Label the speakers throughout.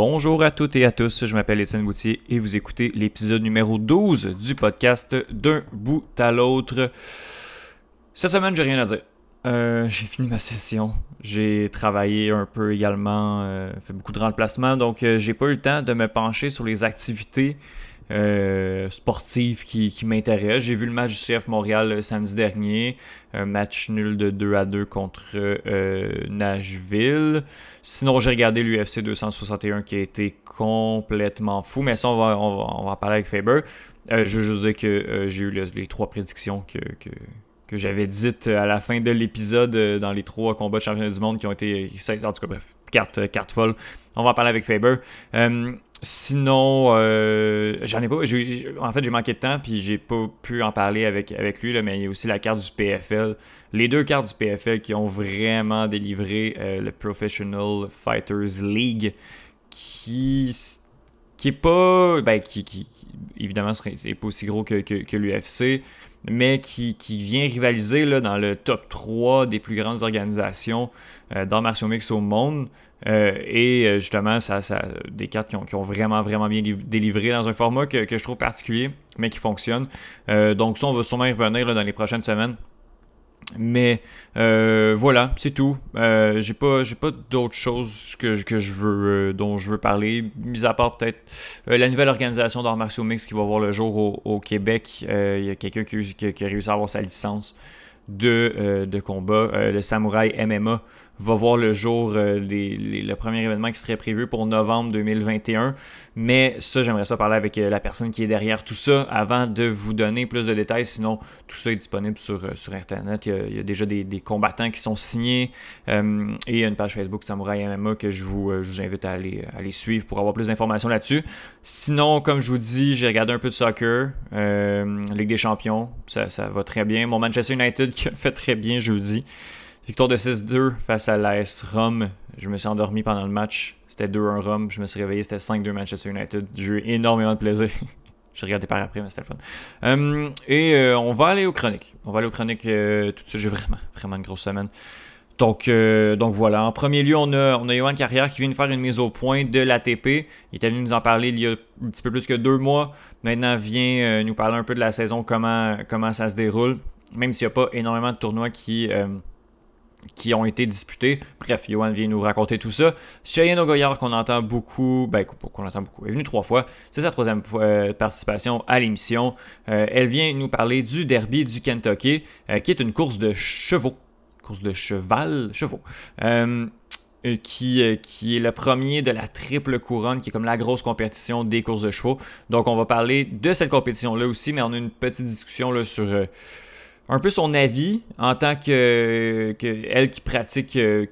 Speaker 1: Bonjour à toutes et à tous, je m'appelle Étienne Boutier et vous écoutez l'épisode numéro 12 du podcast D'un bout à l'autre. Cette semaine, j'ai rien à dire. Euh, j'ai fini ma session. J'ai travaillé un peu également, euh, fait beaucoup de remplacements, donc euh, j'ai pas eu le temps de me pencher sur les activités euh, sportif qui, qui m'intéresse. J'ai vu le match du CF Montréal euh, samedi dernier, un match nul de 2 à 2 contre euh, Nashville. Sinon, j'ai regardé l'UFC 261 qui a été complètement fou, mais ça, on va, on va, parler avec Faber. Euh, je veux juste dire que j'ai eu les trois prédictions que, j'avais dites à la fin de l'épisode dans les trois combats de championnat du monde qui ont été, en tout cas, bref, carte, carte folle. On va en parler avec Faber. Sinon, euh, j'en ai pas. en fait, j'ai manqué de temps, puis j'ai pas pu en parler avec, lui, mais il y a aussi la carte du PFL. Les deux cartes du PFL qui ont vraiment délivré euh, le Professional Fighters League, qui, qui est pas. Ben, qui, évidemment, c'est pas aussi gros que, l'UFC, mais qui, qui, vient rivaliser là, dans le top 3 des plus grandes organisations euh, dans martial mix au monde. Euh, et euh, justement, ça, ça, des cartes qui ont, qui ont, vraiment, vraiment bien délivré dans un format que, que je trouve particulier, mais qui fonctionne. Euh, donc ça, on va sûrement y revenir là, dans les prochaines semaines. Mais euh, voilà, c'est tout. Euh, j'ai pas, j'ai pas d'autres choses que, que je veux, dont je veux parler, mis à part peut-être la nouvelle organisation d'art martiaux mix qui va voir le jour au, au Québec. Il y a quelqu'un qui, qui, qui, a réussi à avoir sa licence de, de combat, le Samouraï MMA va voir le jour euh, le premier événement qui serait prévu pour novembre 2021. Mais ça, j'aimerais ça parler avec euh, la personne qui est derrière tout ça avant de vous donner plus de détails. Sinon, tout ça est disponible sur, euh, sur Internet. Il y, a, déjà des, combattants qui sont signés et il y a une page Facebook Samurai MMA que je vous, invite à aller, aller, suivre pour avoir plus d'informations là-dessus. Sinon, comme je vous dis, j'ai regardé un peu de soccer, Ligue des Champions, ça, va très bien. Mon Manchester United qui a fait très bien jeudi. Victoire de 6-2 face à l'AS Rome. Je me suis endormi pendant le match. C'était 2-1 Rome. Je me suis réveillé, c'était 5-2 Manchester United. J'ai eu énormément de plaisir. J'ai regardé par après, mais c'était fun. Um, et euh, on va aller aux chroniques. On va aller aux chroniques euh, tout de suite. J'ai vraiment, vraiment une grosse semaine. Donc, euh, donc voilà. En premier lieu, on a, on a Johan Carrière qui vient de faire une mise au point de l'ATP. Il était venu nous en parler il y a un petit peu plus que deux mois. Maintenant, vient nous parler un peu de la saison, comment, comment ça se déroule. Même s'il n'y a pas énormément de tournois qui qui ont été disputés. Bref, Johan vient nous raconter tout ça. Cheyenne Ogoyard, qu'on entend beaucoup, ben, qu'on entend beaucoup, est venue trois fois. C'est sa troisième euh, participation à l'émission. Euh, elle vient nous parler du derby du Kentucky, euh, qui est une course de chevaux. Course de cheval, chevaux. Qui, qui, est le premier de la triple couronne, qui est comme la grosse compétition des courses de chevaux. Donc, on va parler de cette compétition-là aussi, mais on a une petite discussion là, sur un peu son avis en tant que, qui pratique euh,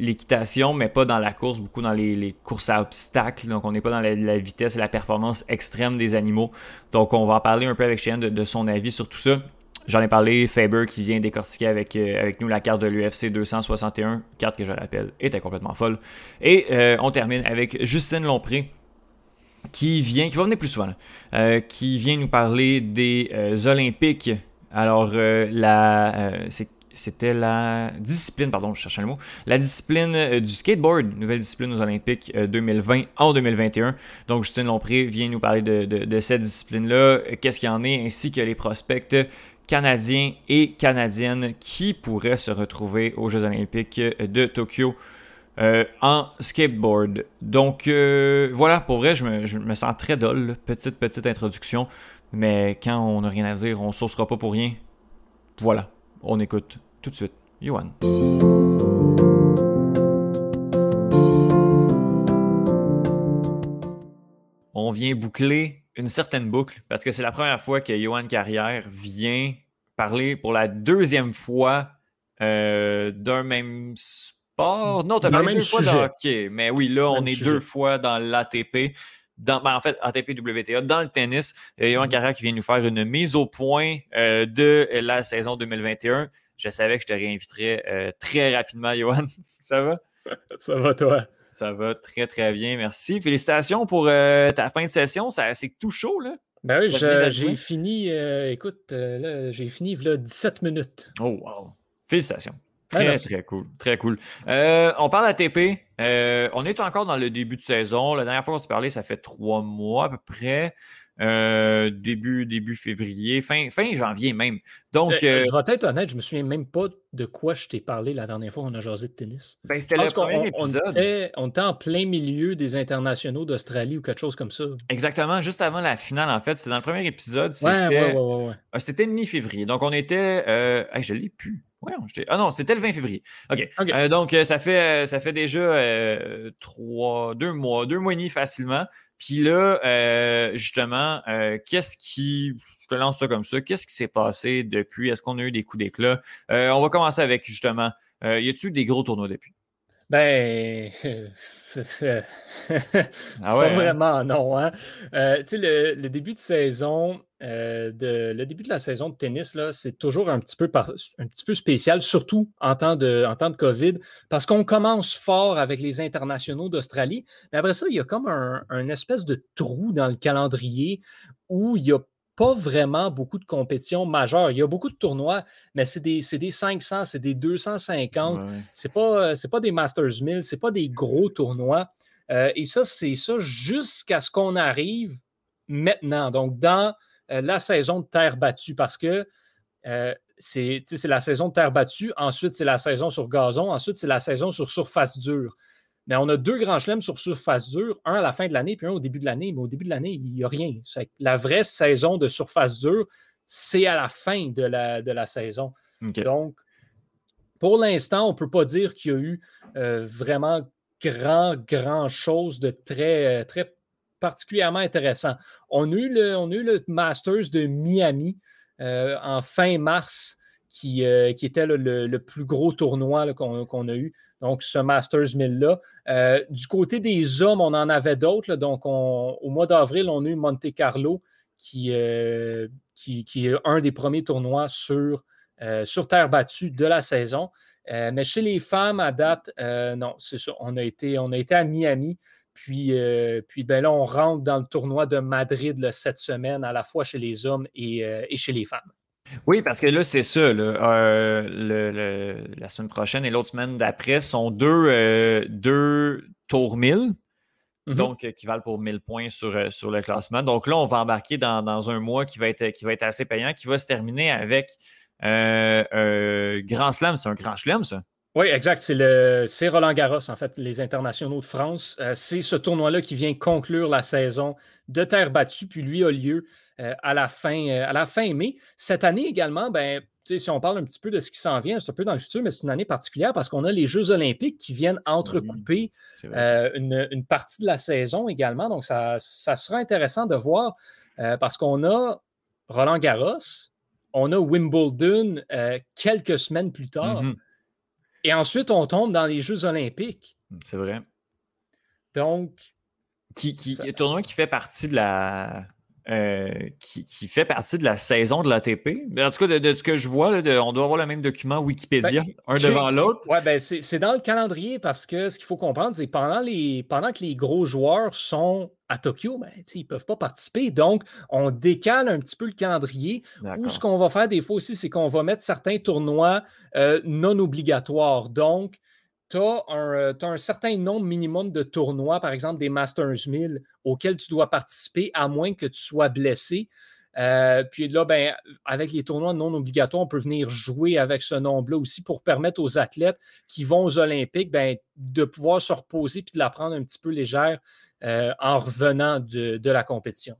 Speaker 1: l'équitation mais pas dans la course beaucoup dans les, courses à obstacles. Donc on n'est pas dans la, vitesse et la performance extrême des animaux. Donc on va en parler un peu avec Cheyenne de, son avis sur tout ça. J'en ai parlé, Faber qui vient décortiquer avec, euh, nous la carte de l'UFC 261, carte que je rappelle était complètement folle. Et euh, on termine avec Justine Lompré, qui vient, qui va venir plus souvent, qui vient nous parler des Olympiques alors, euh, la, euh, c'était la discipline, pardon, je cherchais le mot, la discipline euh, du skateboard, nouvelle discipline aux Olympiques 2020 en 2021. Donc, Justine Lompré vient nous parler de, cette discipline-là, qu'est-ce qu'il y en est, ainsi que les prospects canadiens et canadiennes qui pourraient se retrouver aux Jeux Olympiques de Tokyo. en skateboard. Donc voilà, pour vrai, je me, sens très dole. Petite, petite introduction. Mais quand on n'a rien à dire, on ne saucera pas pour rien. Voilà, on écoute tout de suite Yohan. On vient boucler une certaine boucle parce que c'est la première fois que Johan Carrière vient parler pour la deuxième fois euh, d'un même sport. Non, tu as parlé deux fois de hockey, mais oui, là, on est deux fois dans l'ATP dans, ben, en fait, ATP WTA, dans le tennis. Yohan mm-hmm. Carrière qui vient nous faire une mise au point euh, de la saison 2021. Je savais que je te réinviterais euh, très rapidement, Johan. Ça va?
Speaker 2: Ça va, toi?
Speaker 1: Ça va très, très bien. Merci. Félicitations pour euh, ta fin de session. C'est tout chaud, là.
Speaker 2: Ben oui, j'ai fini, écoute, j'ai fini a 17 minutes.
Speaker 1: Oh, wow. Félicitations. Très, très cool. Très cool. Euh, on parle ATP. Euh, on est encore dans le début de saison. La dernière fois qu'on s'est parlé, ça fait trois mois à peu près. Euh, début, début février, fin, fin janvier même. Donc,
Speaker 2: je vais être honnête, je me souviens même pas de quoi je t'ai parlé la dernière fois qu'on a jasé de tennis.
Speaker 1: Ben, c'était le premier épisode.
Speaker 2: On était, on était, en plein milieu des internationaux d'Australie ou quelque chose comme ça.
Speaker 1: Exactement, juste avant la finale, en fait. C'est dans le premier épisode.
Speaker 2: C'était ouais,
Speaker 1: ah, C'était mi-février. Donc, on était. Euh... je l'ai plus. Ouais, ah non, c'était le 20 février. OK. Euh, donc, euh, ça fait, ça fait déjà euh, trois, deux mois, deux mois et demi facilement. Puis là, justement, qu'est-ce qui. Je te lance ça comme ça. Qu'est-ce qui s'est passé depuis? Est-ce qu'on a eu des coups d'éclat? on va commencer avec justement. y a-t-il des gros tournois depuis?
Speaker 2: Ben, ah ouais, pas hein? vraiment, non. Hein? Euh, tu sais, le, début de saison, euh, de, le début de la saison de tennis, là, c'est toujours un petit, peu un petit peu spécial, surtout en temps de, en temps de COVID, parce qu'on commence fort avec les internationaux d'Australie. Mais après ça, il y a comme un, un espèce de trou dans le calendrier où il y a pas vraiment beaucoup de compétitions majeures. Il y a beaucoup de tournois, mais c'est des, des, 500, c'est des 250. Ce n'est pas, pas des Masters 1000, ce pas des gros tournois. Euh, et ça, c'est ça jusqu'à ce qu'on arrive maintenant, donc dans euh, la saison de terre battue, parce que euh, c'est la saison de terre battue, ensuite c'est la saison sur gazon, ensuite c'est la saison sur surface dure. Mais on a deux grands chelems sur surface dure, un à la fin de l'année, puis un au début de l'année. Mais au début de l'année, il n'y a rien. La vraie saison de surface dure, c'est à la fin de la, de la saison. Donc, pour l'instant, on ne peut pas dire qu'il y a eu euh, vraiment grand, grand chose de très, euh, très particulièrement intéressant. On a eu le, on a eu le Masters de Miami euh, en fin mars qui, qui était le, plus gros tournoi qu'on a eu donc ce Masters 1000-là. Euh, du côté des hommes, on en avait d'autres. Donc, au mois d'avril, on a eu Monte Carlo, euh, qui, qui, est un des premiers tournois sur, euh, terre battue de la saison. mais chez les femmes, à date, non, c'est ça. On a, été, on a été à Miami. Puis, puis ben là, on rentre dans le tournoi de Madrid cette semaine, à la fois chez les hommes et chez les femmes.
Speaker 1: Oui, parce que là, c'est ça. Euh, la semaine prochaine et l'autre semaine d'après sont deux, euh, deux tours 1000, mm-hmm. donc euh, qui valent pour 1000 points sur, sur le classement. Donc là, on va embarquer dans, un mois qui va, être, qui va être assez payant, qui va se terminer avec un Grand Slam. C'est un Grand Slam, ça?
Speaker 2: Oui, exact. C'est le c'est Roland Garros, en fait, les internationaux de France. c'est ce tournoi-là qui vient conclure la saison de terre battue, puis lui a lieu à, la fin, euh, à la fin mai. Cette année également, ben, si on parle un petit peu de ce qui s'en vient, c'est un peu dans le futur, mais c'est une année particulière parce qu'on a les Jeux olympiques qui viennent entrecouper euh, une, partie de la saison également. Donc, ça, sera intéressant de voir parce qu'on a Roland Garros, on a Wimbledon quelques semaines plus tard. Mm-hmm. Et ensuite, on tombe dans les Jeux olympiques.
Speaker 1: C'est vrai.
Speaker 2: Donc.
Speaker 1: Qui, qui, tournoi qui fait partie de la, euh, qui, fait partie de la saison de l'ATP. En tout cas, de, ce que je vois, on doit avoir le même document Wikipédia, ben, un devant l'autre.
Speaker 2: Oui, ben c'est dans le calendrier parce que ce qu'il faut comprendre, c'est que pendant, les, pendant que les gros joueurs sont à Tokyo, ben, ils ne peuvent pas participer. Donc, on décale un petit peu le calendrier. Ou ce qu'on va faire des fois aussi, c'est qu'on va mettre certains tournois euh, non obligatoires. Donc, tu as, un certain nombre minimum de tournois, par exemple des Masters 1000, auxquels tu dois participer à moins que tu sois blessé. Euh, puis là, ben, avec les tournois non obligatoires, on peut venir jouer avec ce nombre-là aussi pour permettre aux athlètes qui vont aux Olympiques ben, de pouvoir se reposer puis de la prendre un petit peu légère euh, en revenant de la compétition.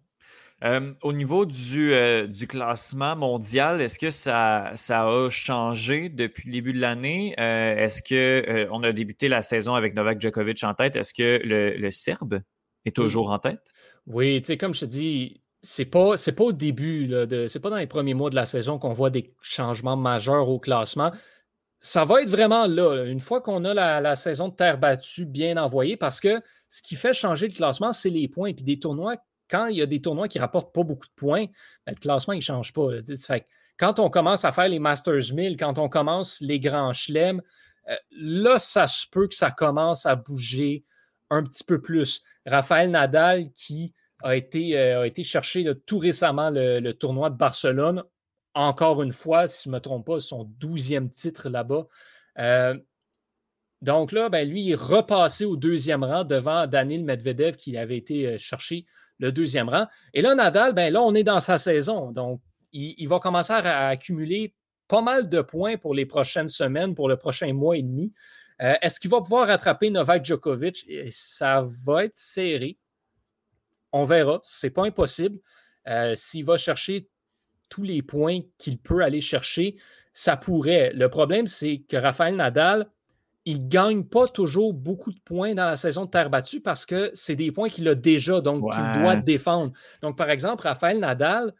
Speaker 1: Euh, au niveau du, euh, du, classement mondial, est-ce que ça, ça, a changé depuis le début de l'année? Euh, est-ce que on a débuté la saison avec Novak Djokovic en tête? Est-ce que le, le, Serbe est toujours en tête?
Speaker 2: Oui, tu sais, comme je te dis, c'est pas, c'est pas au début, c'est pas dans les premiers mois de la saison qu'on voit des changements majeurs au classement. Ça va être vraiment là, une fois qu'on a la, la, saison de terre battue bien envoyée, parce que ce qui fait changer le classement, c'est les points. Puis des tournois quand il y a des tournois qui ne rapportent pas beaucoup de points, ben, le classement, ne change pas. quand on commence à faire les Masters 1000, quand on commence les grands chelems, euh, là, ça se peut que ça commence à bouger un petit peu plus. Raphaël Nadal, qui a été, euh, a été tout récemment le, tournoi de Barcelone, encore une fois, si je ne me trompe pas, son douzième titre là-bas. donc là, ben, lui, il est repassé au deuxième rang devant Daniel Medvedev qui avait été chercher le deuxième rang. Et là, Nadal, ben là, on est dans sa saison. Donc, il, va commencer à, accumuler pas mal de points pour les prochaines semaines, pour le prochain mois et demi. Euh, est-ce qu'il va pouvoir rattraper Novak Djokovic? ça va être serré. On verra. Ce n'est pas impossible. Euh, s'il va chercher tous les points qu'il peut aller chercher, ça pourrait. Le problème, c'est que Raphaël Nadal, il ne gagne pas toujours beaucoup de points dans la saison de terre battue parce que c'est des points qu'il a déjà, donc qu'il doit défendre. Donc, par exemple, Raphaël Nadal,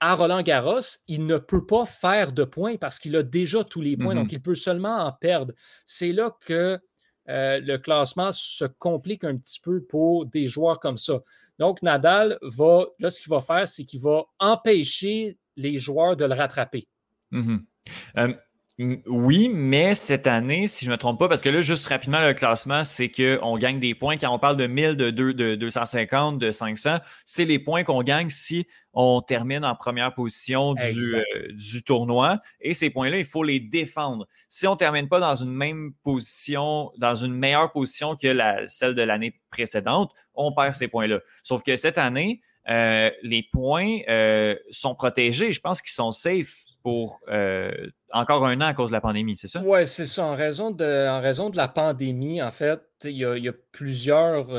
Speaker 2: à Roland Garros, il ne peut pas faire de points parce qu'il a déjà tous les points, donc mm-hmm. il peut seulement en perdre. C'est là que euh, le classement se complique un petit peu pour des joueurs comme ça. Donc, Nadal va, là, ce qu'il va faire, c'est qu'il va empêcher les joueurs de le rattraper.
Speaker 1: Mm-hmm. Euh, oui, mais cette année, si je ne me trompe pas, parce que là, juste rapidement, le classement, c'est qu'on gagne des points. Quand on parle de 1000, de, de 250, de 500, c'est les points qu'on gagne si on termine en première position du, euh, du tournoi. Et ces points-là, il faut les défendre. Si on ne termine pas dans une même position, dans une meilleure position que la, celle de l'année précédente, on perd ces points-là. Sauf que cette année, euh, les points euh, sont protégés. Je pense qu'ils sont safe pour encore un an à cause de la pandémie, c'est ça?
Speaker 2: Oui, c'est ça. En raison, de, en raison de la pandémie, en fait, il y, a plusieurs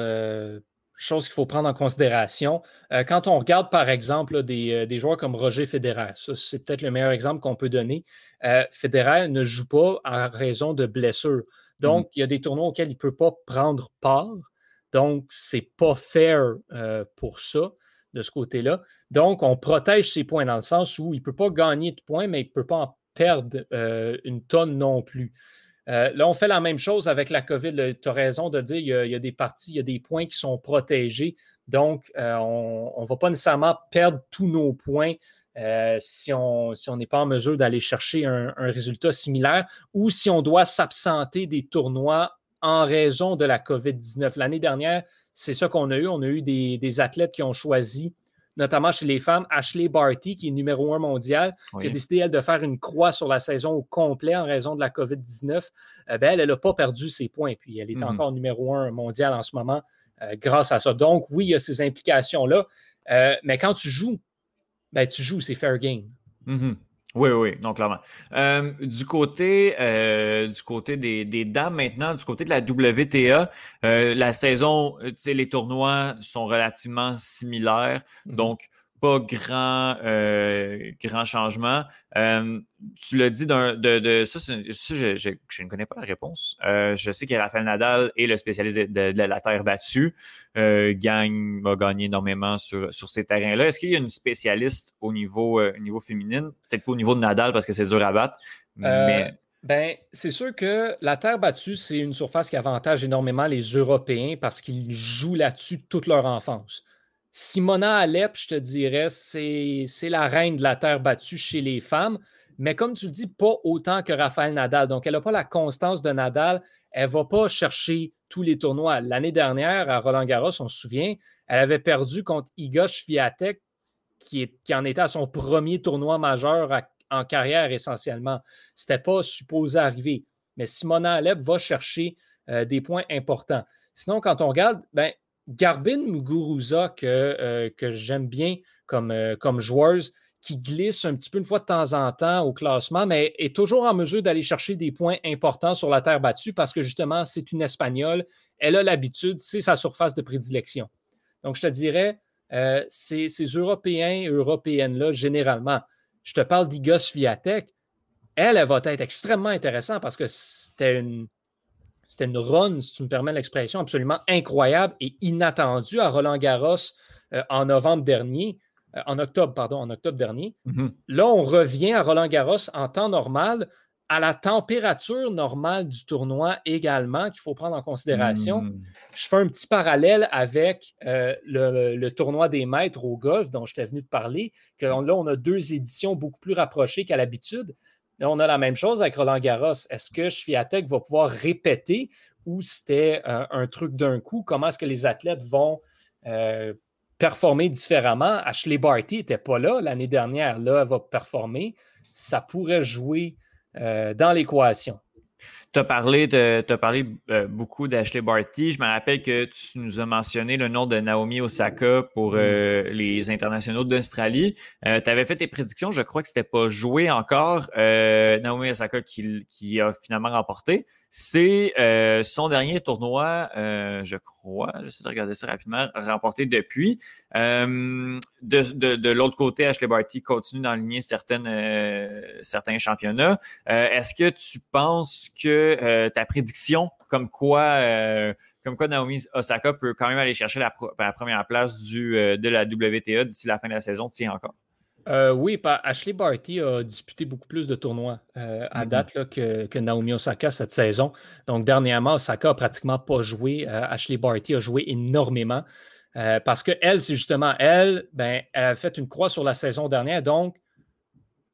Speaker 2: chose qu'il faut prendre en considération. Euh, quand on regarde, par exemple, euh, des, joueurs comme Roger Federer, ça, c'est peut-être le meilleur exemple qu'on peut donner. Euh, Federer ne joue pas en raison de blessures. Donc, mm-hmm. il y a des tournois auxquels il ne peut pas prendre part. Donc, ce n'est pas fair pour ça, de ce côté-là. Donc, on protège ses points dans le sens où il ne peut pas gagner de points, mais il ne peut pas en perdre une tonne non plus. Euh, là, on fait la même chose avec la COVID. Tu as raison de dire qu'il y, a des parties, il y a des points qui sont protégés. Donc, euh, on ne va pas nécessairement perdre tous nos points euh, si on n'est pas en mesure d'aller chercher un, résultat similaire ou si on doit s'absenter des tournois en raison de la COVID-19. L'année dernière, c'est ça qu'on a eu. On a eu des athlètes qui ont choisi notamment chez les femmes, Ashley Barty, qui est numéro un mondial, qui a décidé, elle, de faire une croix sur la saison au complet en raison de la COVID-19. Euh, ben, elle n'a pas perdu ses points, puis elle est mhm. encore numéro un mondial en ce moment euh, grâce à ça. Donc, oui, il y a ces implications-là, euh, mais quand tu joues, ben, tu joues, c'est fair game.
Speaker 1: Mhm. Oui, oui, non, clairement. Euh, du côté, euh, du côté des, des, dames maintenant, du côté de la WTA, euh, la saison, tu sais, les tournois sont relativement similaires. Mm-hmm. Donc, pas grand, euh, grand changement. Euh, tu l'as dit d'un, de, de, ça, ça je, je, je, ne connais pas la réponse. Euh, je sais que Rafael Nadal est le spécialiste de, de la terre battue. Gagne, a gagné énormément sur, sur ces terrains-là. Est-ce qu'il y a une spécialiste au niveau, niveau féminine? Peut-être pas au niveau de Nadal parce que c'est dur à battre, mais.
Speaker 2: Ben, c'est sûr que la terre battue, c'est une surface qui avantage énormément les Européens parce qu'ils jouent là-dessus toute leur enfance. Simona Alep, je te dirais, c'est la reine de la terre battue chez les femmes. Mais comme tu le dis, pas autant que Raphaël Nadal. Donc, elle n'a pas la constance de Nadal. Elle ne va pas chercher tous les tournois. L'année dernière, à Roland Garros, on se souvient, elle avait perdu contre Iga Swiatek, qui, qui en était à son premier tournoi majeur en carrière essentiellement. Ce n'était pas supposé arriver. Mais Simona Alep va chercher euh, des points importants. Sinon, quand on regarde, ben, Garbin Muguruza, que, euh, que j'aime bien comme, euh, comme joueuse, qui glisse un petit peu une fois de temps en temps au classement, mais est toujours en mesure d'aller chercher des points importants sur la terre battue parce que justement, c'est une Espagnole. Elle a l'habitude, c'est sa surface de prédilection. Donc, je te dirais, euh, ces, Européens, Européennes-là, généralement, je te parle d'Igos Viatek, elle, elle va être extrêmement intéressante parce que c'était une, c'était une run, si tu me permets l'expression, absolument incroyable et inattendue à Roland Garros euh, en novembre dernier, euh, en octobre, pardon, en octobre dernier. Mm-hmm. Là, on revient à Roland Garros en temps normal, à la température normale du tournoi également, qu'il faut prendre en considération. Mm. Je fais un petit parallèle avec euh, le, tournoi des maîtres au golf dont je t'ai venu de parler, que là, on a deux éditions beaucoup plus rapprochées qu'à l'habitude on a la même chose avec Roland Garros. Est-ce que Sviatek va pouvoir répéter ou c'était euh, un truc d'un coup? Comment est-ce que les athlètes vont euh, performer différemment? Ashley Barty n'était pas là l'année dernière. Là, elle va performer. Ça pourrait jouer euh, dans l'équation.
Speaker 1: Tu as parlé, de, as parlé euh, beaucoup d'Ashley Barty. Je me rappelle que tu nous as mentionné le nom de Naomi Osaka pour euh, les internationaux d'Australie. Euh, tu avais fait tes prédictions, je crois que c'était pas joué encore. Naomi Osaka qui, qui, a finalement remporté. C'est son dernier tournoi, je crois, j'essaie de regarder ça rapidement, remporté depuis. de, de, de l'autre côté, Ashley Barty continue d'enligner certaines, certains championnats. Est-ce que tu penses que euh, ta prédiction comme quoi, euh, comme quoi Naomi Osaka peut quand même aller chercher la, première place du, euh, de la WTA d'ici la fin de la saison tient encore?
Speaker 2: oui, Ashley Barty a disputé beaucoup plus de tournois à mm-hmm. date que, Naomi Osaka cette saison. Donc, dernièrement, Osaka a pratiquement pas joué. Ashley Barty a joué énormément parce qu'elle, c'est justement elle, ben, elle a fait une croix sur la saison dernière. Donc,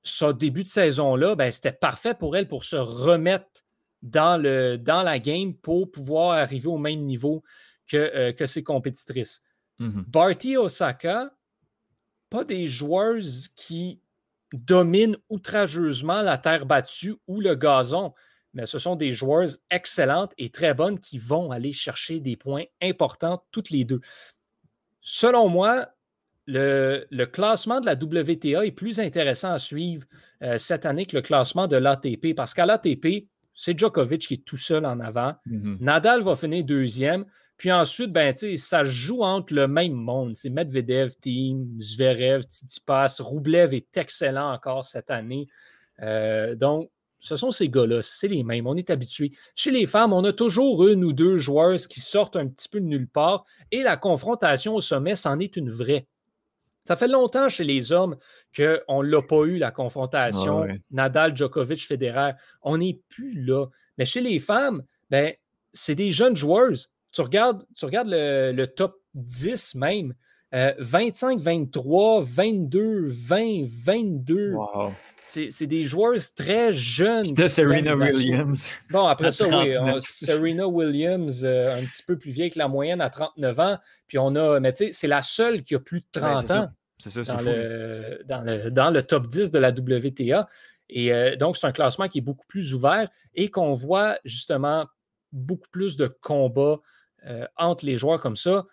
Speaker 2: ce début de saison-là, ben, c'était parfait pour elle pour se remettre dans, le, dans la game pour pouvoir arriver au même niveau que, euh, que ses compétitrices. Mm-hmm. Barty Osaka, pas des joueuses qui dominent outrageusement la terre battue ou le gazon, mais ce sont des joueuses excellentes et très bonnes qui vont aller chercher des points importants toutes les deux. Selon moi, le, classement de la WTA est plus intéressant à suivre euh, cette année que le classement de l'ATP parce qu'à l'ATP, c'est Djokovic qui est tout seul en avant. Mm-hmm. Nadal va finir deuxième. Puis ensuite, ben, ça joue entre le même monde. C'est Medvedev, Team, Zverev, Tsitsipas. Roublev est excellent encore cette année. Euh, donc, ce sont ces gars-là, c'est les mêmes. On est habitué. Chez les femmes, on a toujours une ou deux joueuses qui sortent un petit peu de nulle part et la confrontation au sommet, c'en est une vraie. Ça fait longtemps chez les hommes qu'on ne l'a pas eu, la confrontation Nadal, Djokovic, Federer. On n'est plus là. Mais chez les femmes, ben, c'est des jeunes joueuses. Tu regardes, tu regardes le, top 10 même. 25, 23, 22, 20, 22. C'est des joueuses très jeunes.
Speaker 1: C'était Serena Williams.
Speaker 2: Bon, après ça, oui. Serena Williams, euh, un petit peu plus vieille que la moyenne à 39 ans. Puis on a, mais tu sais, c'est la seule qui a plus de 30 ans.
Speaker 1: C'est ça,
Speaker 2: dans, le, dans, le, dans, le, top 10 de la WTA. Et euh, donc, c'est un classement qui est beaucoup plus ouvert et qu'on voit justement beaucoup plus de combats euh, entre les joueurs comme ça.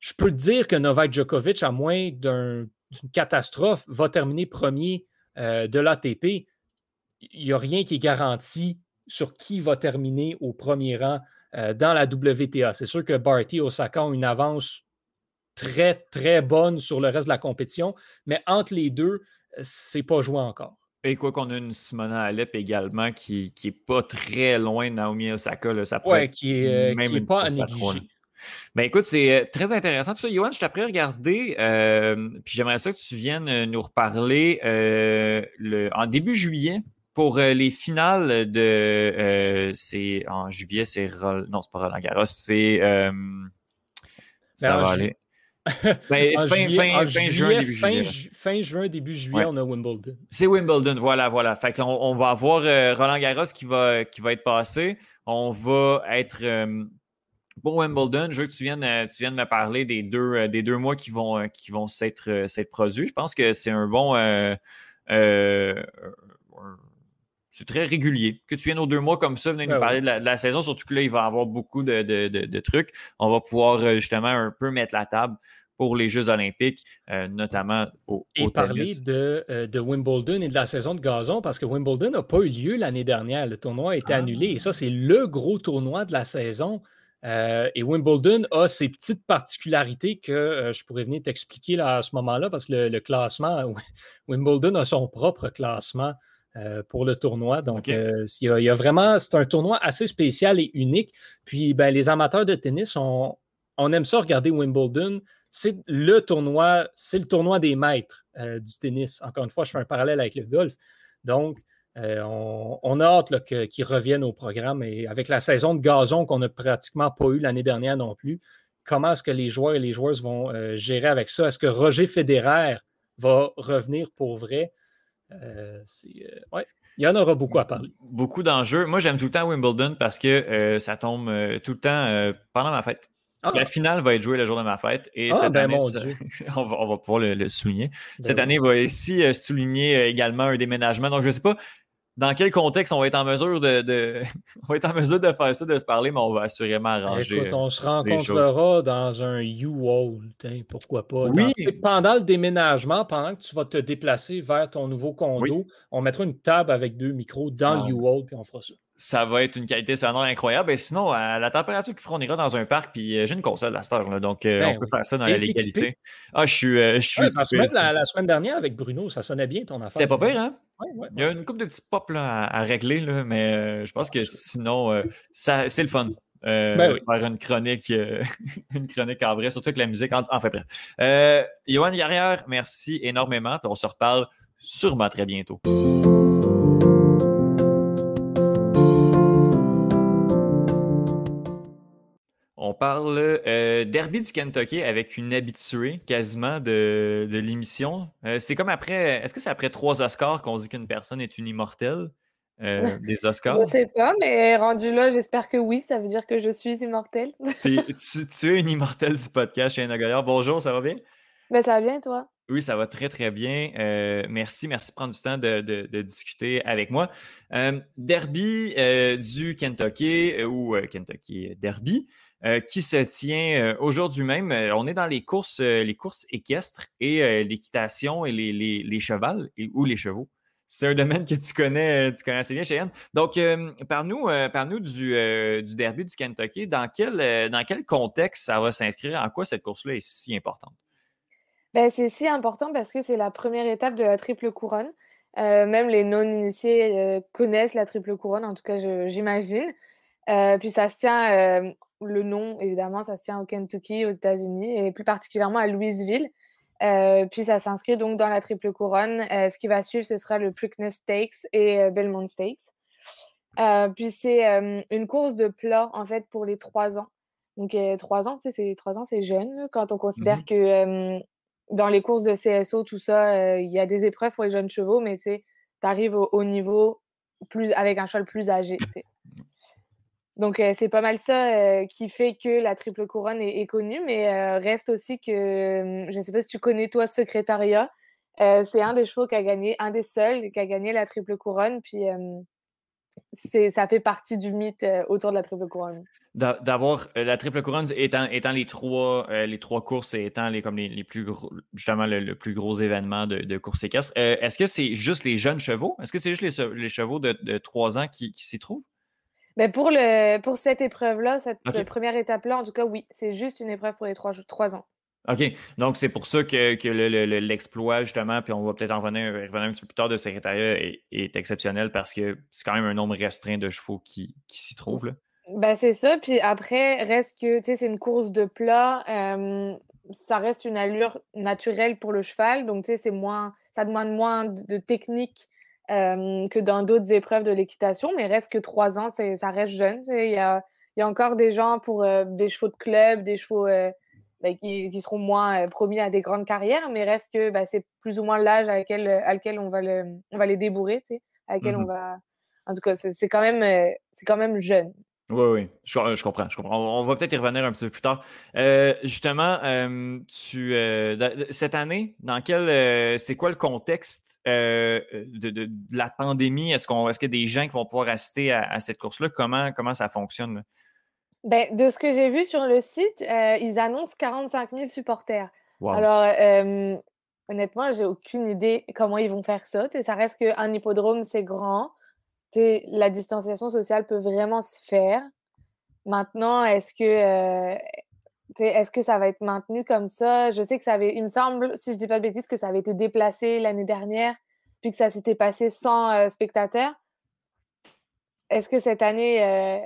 Speaker 2: Je peux te dire que Novak Djokovic, à moins d'une catastrophe, va terminer premier euh, de l'ATP. Il n'y a rien qui est garanti sur qui va terminer au premier rang dans la WTA. C'est sûr que Barty et Osaka ont une avance très, très bonne sur le reste de la compétition. Mais entre les deux, c'est pas joué encore.
Speaker 1: Et quoi qu'on a une Simona Alep également qui, qui est pas très loin de Naomi Osaka. Là, ça
Speaker 2: ouais, qui est, même qui est pas à négliger.
Speaker 1: Ben écoute, c'est euh, très intéressant tout ça. Johan, je t'apprends à regarder, euh, puis j'aimerais ça que tu viennes euh, nous reparler le, en début juillet pour les finales de. c'est en juillet, c'est. Non, c'est pas Roland Garros, c'est. Ben, ça va aller.
Speaker 2: Ben, fin, juin, début juillet. Fin juin, début juillet, on a Wimbledon.
Speaker 1: C'est Wimbledon, voilà, voilà. Fait on, va avoir euh, Roland Garros qui va, qui va être passé. On va être euh, pour Wimbledon. Je veux que tu viennes, euh, tu viennes me parler des deux, des deux mois qui vont, qui vont s'être, produits. Je pense que c'est un bon. c'est très régulier. Que tu viennes aux deux mois comme ça, venir nous ben parler de la, saison, surtout que là, il va y avoir beaucoup de, de, trucs. On va pouvoir justement un peu mettre la table pour les Jeux olympiques, euh, notamment au,
Speaker 2: et parler de, euh, de, Wimbledon et de la saison de gazon, parce que Wimbledon n'a pas eu lieu l'année dernière. Le tournoi a été ah. annulé et ça, c'est le gros tournoi de la saison. Euh, et Wimbledon a ses petites particularités que je pourrais venir t'expliquer à ce moment-là, parce que le, classement, Wimbledon a son propre classement pour le tournoi. Donc, il, y a, vraiment, c'est un tournoi assez spécial et unique. Puis, ben, les amateurs de tennis, on, on aime ça regarder Wimbledon c'est le tournoi, c'est le tournoi des maîtres euh, du tennis. Encore une fois, je fais un parallèle avec le golf. Donc, euh, on, a hâte qu'ils reviennent au programme et avec la saison de gazon qu'on n'a pratiquement pas eu l'année dernière non plus, comment est-ce que les joueurs et les joueuses vont euh, gérer avec ça? Est-ce que Roger Federer va revenir pour vrai? ouais, il y en aura beaucoup à parler.
Speaker 1: Beaucoup d'enjeux. Moi, j'aime tout le temps Wimbledon parce que ça tombe tout le temps pendant ma fête. Ah. La finale va être jouée le jour de ma fête et ah, cette ben, année, on, va, pouvoir le, souligner. Ben cette année va aussi euh, souligner euh, également un déménagement. Donc, je ne sais pas, dans quel contexte on va être en mesure de, on va être en mesure de faire ça, de se parler, mais on va assurément
Speaker 2: Ben,
Speaker 1: arranger.
Speaker 2: Écoute,
Speaker 1: euh,
Speaker 2: on se rencontrera dans un U-Haul, tiens, pourquoi pas.
Speaker 1: Oui.
Speaker 2: pendant le déménagement, pendant que tu vas te déplacer vers ton nouveau condo, on mettra une table avec deux micros dans
Speaker 1: Ah.
Speaker 2: le U-Haul, puis on fera ça.
Speaker 1: Ça va être une qualité sonore incroyable. Et sinon, à la température qu'il fera, on ira dans un parc. Puis euh, j'ai une console à cette heure, là, donc euh,
Speaker 2: Ben
Speaker 1: on peut faire ça dans la légalité. Ah, je suis, euh, je suis
Speaker 2: Ouais, que la, la semaine dernière avec Bruno, ça sonnait bien ton affaire.
Speaker 1: C'était pas pire, hein?
Speaker 2: Ouais, ouais,
Speaker 1: Il y a une couple de petits pop là, à, à régler, là, mais euh, je pense que sinon, euh, ça, c'est le fun. Euh,
Speaker 2: Ben oui.
Speaker 1: Faire une chronique, euh, une chronique en vrai, surtout avec la musique. En- Enfin bref. Euh, Johan Garrière, merci énormément. Puis on se reparle sûrement très bientôt. On parle euh, derby du Kentucky avec une habituée quasiment de, de l'émission. Euh, c'est comme après. Est-ce que c'est après trois Oscars qu'on dit qu'une personne est une immortelle? Euh, des Oscars?
Speaker 3: Je sais pas, mais rendu là, j'espère que oui, ça veut dire que je suis immortelle.
Speaker 1: Tu, tu es une immortelle du podcast, Shane Goyard. Bonjour, ça va bien?
Speaker 3: Mais ça va bien, toi?
Speaker 1: Oui, ça va très, très bien. Euh, merci, merci de prendre du temps de, de- de discuter avec moi. Euh, derby euh, du Kentucky ou Kentucky Derby qui se tient euh, aujourd'hui même. Euh, on est dans les courses, euh, les courses équestres et euh, l'équitation et les, les, les chevals ou les chevaux. C'est un domaine que tu connais, euh, tu connais assez bien, Cheyenne. Donc, euh, parle-nous euh, du, euh, du derby du Kentucky. Dans quel, euh, dans quel contexte ça va s'inscrire? En quoi cette course-là est si importante?
Speaker 3: Ben, c'est si important parce que c'est la première étape de la triple couronne. Euh, même les non-initiés euh, connaissent la triple couronne, en tout cas, j'imagine. Euh, puis ça se tient, euh, le nom, évidemment, ça se tient au Kentucky, aux États-Unis, et plus particulièrement à Louisville. Euh, puis ça s'inscrit donc dans la triple couronne. Ce qui va suivre, ce sera le Preakness Stakes et Belmont Stakes. Puis c'est une course de plat, en fait, pour les trois ans. Donc, euh, trois ans, tu sais, c'est trois ans, c'est jeune, quand on considère
Speaker 1: Mhm.
Speaker 3: que dans les courses de CSO, tout ça, il y a des épreuves pour les jeunes chevaux, mais tu arrives au haut niveau plus, avec un cheval plus âgé. Donc, c'est pas mal ça qui fait que la triple couronne est, connue, mais reste aussi que, je sais pas si tu connais, toi, Secrétariat, c'est un des chevaux qui a gagné, un des seuls qui a gagné la triple couronne, puis ça fait partie du mythe autour de la triple couronne.
Speaker 1: D'a- d'avoir la triple couronne étant, étant les trois trois courses et étant les comme les, plus gros justement le, plus gros événement de, course équestre. Est-ce que c'est juste les jeunes chevaux? Est-ce que c'est juste les, che- les chevaux de, 3 ans qui s'y trouvent?
Speaker 3: Mais pour, le, pour cette épreuve-là, cette première étape-là, en tout cas, oui, c'est juste une épreuve pour les trois, trois ans.
Speaker 1: OK. Donc, c'est pour ça que, que le- le- le- l'exploit, justement, puis on va peut-être en revenir, revenir un petit peu plus tard de secrétariat, est, est exceptionnel parce que c'est quand même un nombre restreint de chevaux qui, qui s'y trouvent. Là.
Speaker 3: Ben, c'est ça. Puis après, reste que, tu sais, c'est une course de plat. euh, ça reste une allure naturelle pour le cheval. Donc, tu sais, c'est moins, ça demande moins de, de technique euh, que dans d'autres épreuves de l'équitation. Mais reste que trois ans, ça reste jeune. Il y a, il y a encore des gens pour euh, des chevaux de club, des chevaux euh, ben, qui, qui seront moins promis à des grandes carrières. Mais reste que ben, c'est plus ou moins l'âge à lequel, à lequel on, va le, on va les débourrer, à lequel
Speaker 1: Mhm.
Speaker 3: on va. En tout cas, c'est, c'est quand, même, c'est quand même jeune.
Speaker 1: Oui, oui, je, je comprends, je comprends. On, on va peut-être y revenir un petit peu plus tard. Euh, justement, euh, tu, euh, cette année, dans quel, euh, c'est quoi le contexte euh, de, de- de la pandémie? Est-ce qu'on, est-ce qu'il y a des gens qui vont pouvoir assister à, à cette course-là? Comment, comment ça fonctionne? là?
Speaker 3: Ben, de ce que j'ai vu sur le site, euh, ils annoncent 45 000 supporters.
Speaker 1: Wow.
Speaker 3: Alors, euh, honnêtement, j'ai aucune idée comment ils vont faire ça. Ça reste qu'un hippodrome, c'est grand. La distanciation sociale peut vraiment se faire. Maintenant, est-ce que, euh, est-ce que ça va être maintenu comme ça? Je sais que ça avait, il me semble, si je dis pas de bêtises, que ça avait été déplacé l'année dernière, puis que ça s'était passé sans euh, spectateurs. Est-ce que cette année, euh,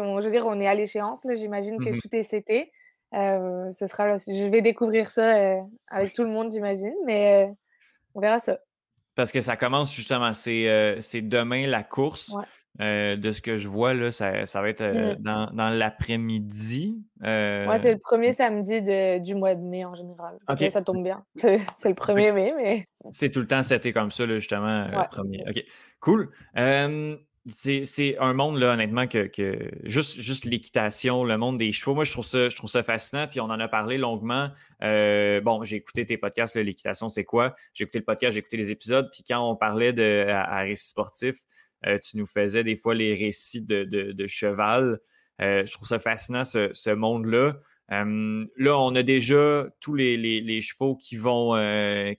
Speaker 3: on- je veux dire, on est à l'échéance, là, j'imagine que
Speaker 1: Mhm.
Speaker 3: tout est. Euh, ce sera là, je vais découvrir ça avec tout le monde, j'imagine, mais on verra ça.
Speaker 1: Parce que ça commence justement, c'est, euh, demain la course.
Speaker 3: Ouais.
Speaker 1: Euh, de ce que je vois, là, ça, ça va être euh,
Speaker 3: Mhm.
Speaker 1: dans, dans l'après-midi. Euh,
Speaker 3: Moi, c'est le premier samedi de- du mois de mai en général.
Speaker 1: Ok.
Speaker 3: Donc, Ça tombe bien. C'est le 1er mai, mais
Speaker 1: C'est tout le temps c'était comme ça, là, justement,
Speaker 3: Ouais,
Speaker 1: premier. OK. Cool. C'est un monde, là, honnêtement, que, juste, l'équitation, le monde des chevaux, moi, je trouve ça, je trouve ça fascinant. Puis on en a parlé longuement. Euh, bon, j'ai écouté tes podcasts, l'équitation, c'est quoi? J'ai écouté le podcast, j'ai écouté les épisodes. Puis quand on parlait de à, récit sportif, euh, tu nous faisais des fois les récits de, cheval. Euh, je trouve ça fascinant, ce, monde-là. là, on a déjà tous les, chevaux qui vont,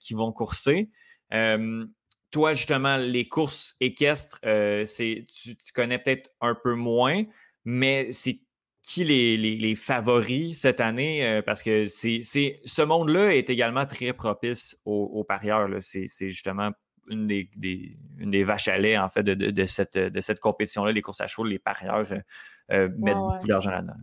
Speaker 1: qui vont courser toi, justement, les courses équestres, euh, c'est, tu, connais peut-être un peu moins, mais c'est qui les, favoris cette année? Euh, parce que c'est, ce monde-là est également très propice aux, parieurs. C'est, justement une des, une des vaches à lait, en fait, de, cette, de cette compétition-là, les courses à chevaux, les parieurs euh, mettent beaucoup d'argent là-dedans.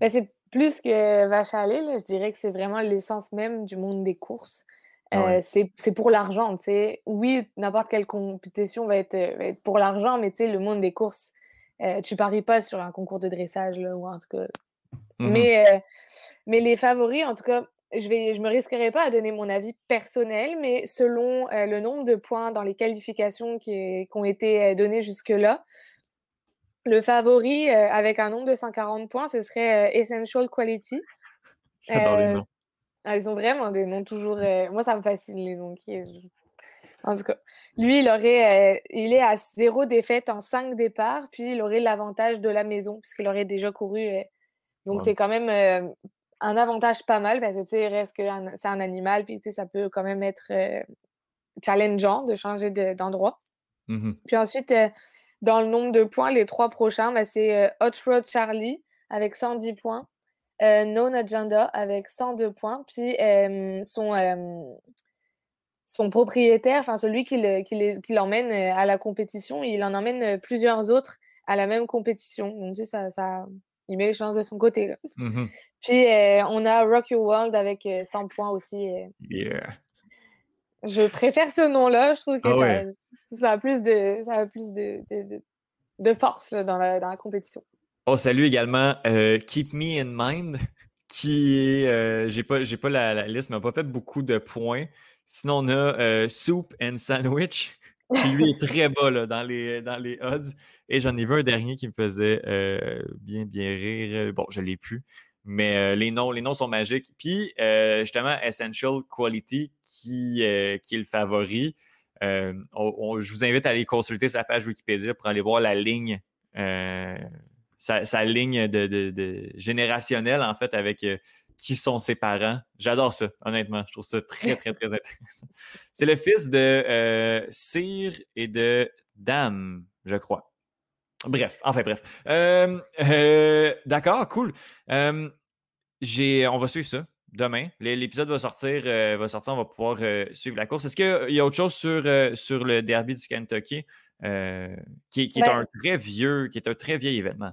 Speaker 3: Ben, c'est plus que vache à lait, je dirais que c'est vraiment l'essence même du monde des courses. Ah c'est pour l'argent, tu sais. Oui, n'importe quelle compétition va être, pour l'argent, mais tu sais, le monde des courses, tu paries pas sur un concours de dressage, là, ou en tout cas. Mmh mais, mais les favoris, en tout cas, je ne je me risquerai pas à donner mon avis personnel, mais selon le nombre de points dans les qualifications qui, qui ont été donnés jusque-là, le favori avec un nombre de 140 points, ce serait Essential Quality.
Speaker 1: J'adore.
Speaker 3: Ah, ils ont vraiment des noms toujours. Euh, moi, ça me fascine les noms. En tout cas, lui, il aurait, euh, il est à zéro défaite en cinq départs, puis il aurait l'avantage de la maison puisqu'il aurait déjà couru. Euh, donc c'est quand même un avantage pas mal parce que tu reste que c'est un animal, puis ça peut quand même être challengeant de changer d'endroit.
Speaker 1: Mmh
Speaker 3: puis ensuite, dans le nombre de points, les trois prochains, bah, c'est Hot Rod Charlie avec 110 points. Euh, non Agenda avec 102 points. Puis son, son propriétaire, enfin celui qui l'emmène euh, à la compétition, il en emmène euh, plusieurs autres à la même compétition. Donc, tu sais, ça, ça, il met les chances de son côté. Là.
Speaker 1: Mmh
Speaker 3: Puis on a Rock Your World avec 100 points aussi. Je préfère ce nom-là. Je trouve que ah ça, a plus de, ça a plus de, de, de force dans, la, dans la compétition.
Speaker 1: On salue également euh, Keep Me in Mind, qui est, euh, j'ai pas, j'ai pas la, liste, mais n'a pas fait beaucoup de points. Sinon, on a euh, Soup and Sandwich, qui lui est très bas dans, les, dans les odds. Et j'en ai vu un dernier qui me faisait bien, bien rire. Bon, je l'ai plus. Mais les, noms, les noms sont magiques. Puis, justement, Essential Quality, qui, qui est le favori. je vous invite à aller consulter sa page Wikipédia pour aller voir la ligne sa, ligne de, générationnelle, en fait, avec euh, qui sont ses parents. J'adore ça, honnêtement. Je trouve ça très, très, très intéressant. C'est le fils de euh, Cyr et de Dame, je crois. Bref, enfin bref. Euh, d'accord, cool. on va suivre ça demain. L'épisode va sortir, va sortir, on va pouvoir suivre la course. Est-ce qu'il y a autre chose sur, sur le derby du Kentucky qui, est ben un très vieux, qui est un très vieil événement?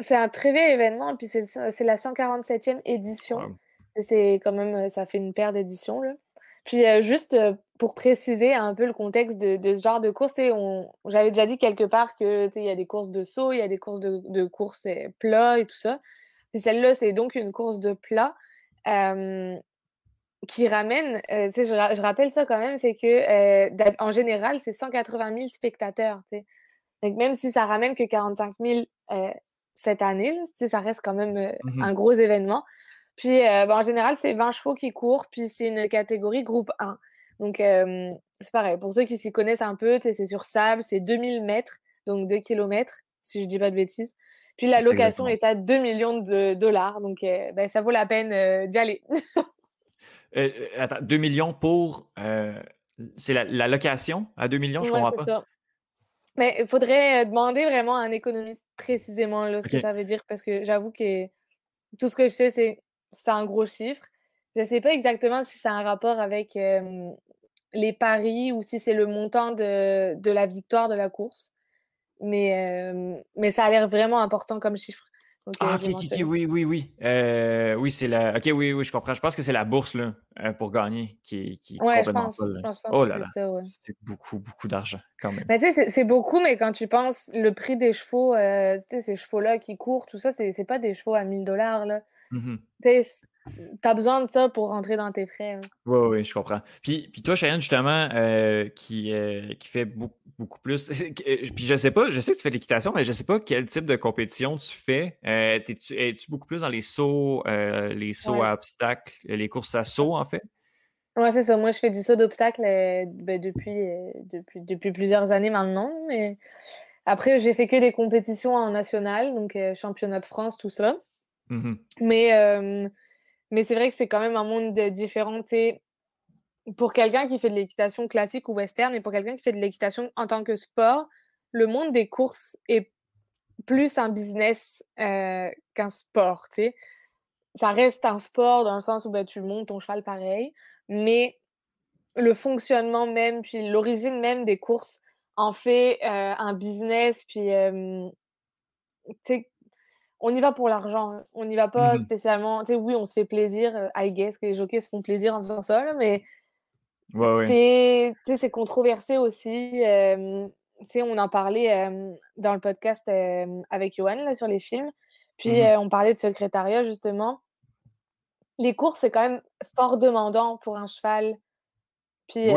Speaker 3: C'est un très vieil événement, puis c'est la 147e édition. C'est quand même, ça fait une paire d'éditions. Puis juste pour préciser un peu le contexte de, ce genre de course, j'avais déjà dit quelque part qu'il y a des courses de saut, il y a des courses de, de courses plats et tout ça. Puis celle-là, c'est donc une course de plat qui ramène, je, je, rappelle ça quand même, c'est que en général, c'est 180 000 spectateurs. Donc même si ça ramène que 45 000 cette année. ça reste quand même euh, mmh un gros événement. Puis, euh, ben, en général, c'est 20 chevaux qui courent, puis c'est une catégorie groupe 1. Donc, c'est pareil. Pour ceux qui s'y connaissent un peu, c'est sur sable, c'est 2000 mètres, donc 2 km, si je dis pas de bêtises. Puis la location est, à 2 millions de dollars, donc euh, ben, ça vaut la peine d'y aller.
Speaker 1: attends, 2 millions pour. c'est la, location à 2 millions, je comprends pas? Ça.
Speaker 3: Mais il faudrait demander vraiment à un économiste précisément ce que ça veut dire parce que j'avoue que tout ce que je sais, c'est c'est un gros chiffre. Je ne sais pas exactement si c'est un rapport avec les paris ou si c'est le montant de, de, la victoire de la course. Mais, mais ça a l'air vraiment important comme chiffre.
Speaker 1: Ah, ok, ok, oui, oui, oui. Euh, oui, c'est la. Ok, oui, oui, je comprends. Je pense que c'est la bourse là, euh, pour gagner qui, qui est complètement folle. oh là là. C'est beaucoup, beaucoup d'argent quand même.
Speaker 3: tu sais, c'est beaucoup, mais quand tu penses le prix des chevaux, euh, ces chevaux-là qui courent, tout ça, c'est pas des chevaux à 1000 dollars. Là. mmh tu as besoin de ça pour rentrer dans tes frais.
Speaker 1: Oui, oui, je comprends. Puis, puis toi, Cheyenne, justement, euh, qui, euh, qui fait beaucoup, beaucoup plus. puis je sais pas, je sais que tu fais de l'équitation, mais je sais pas quel type de compétition tu fais. Euh, Es-tu beaucoup plus dans les sauts, les sauts à obstacles, les courses à saut, en fait?
Speaker 3: Oui, c'est ça. Moi, je fais du saut d'obstacles ben, depuis, depuis, depuis plusieurs années maintenant. Mais après, j'ai fait que des compétitions en national, donc championnat de France, tout ça. Mmh mais mais c'est vrai que c'est quand même un monde différent. Pour quelqu'un qui fait de l'équitation classique ou western et pour quelqu'un qui fait de l'équitation en tant que sport, le monde des courses est plus un business euh, qu'un sport. Ça reste un sport dans le sens où bah, tu montes ton cheval pareil, mais le fonctionnement même, puis l'origine même des courses en fait euh, un business, puis euh, on y va pour l'argent. Hein. On n'y va pas mmh spécialement. Tu sais, oui, on se fait plaisir. Euh, I guess que les jockeys se font plaisir en faisant ça, mais c'est controversé aussi. on en parlait dans le podcast avec Johan sur les films. Puis mmh on parlait de secrétariat, justement. Les courses, c'est quand même fort demandant pour un cheval. Puis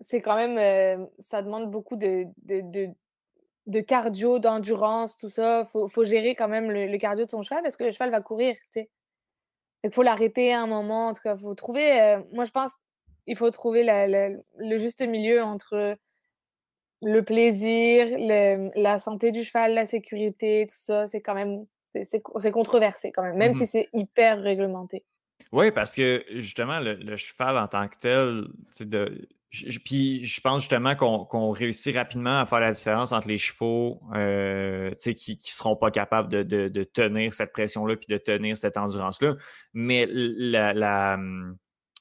Speaker 3: c'est quand même. ça demande beaucoup de de cardio, d'endurance, tout ça. Il faut, gérer quand même le, cardio de son cheval parce que le cheval va courir, tu sais. Il faut l'arrêter à un moment. En tout cas, il faut trouver. Euh, moi, je pense il faut trouver le juste milieu entre le plaisir, la santé du cheval, la sécurité, tout ça. C'est quand même. C'est controversé quand même, même si mmh c'est hyper réglementé.
Speaker 1: Oui, parce que justement, le, cheval en tant que tel, de, puis je pense justement qu'on réussit rapidement à faire la différence entre les chevaux euh, qui ne seront pas capables de, tenir cette pression-là puis de tenir cette endurance-là. Mais la, hum,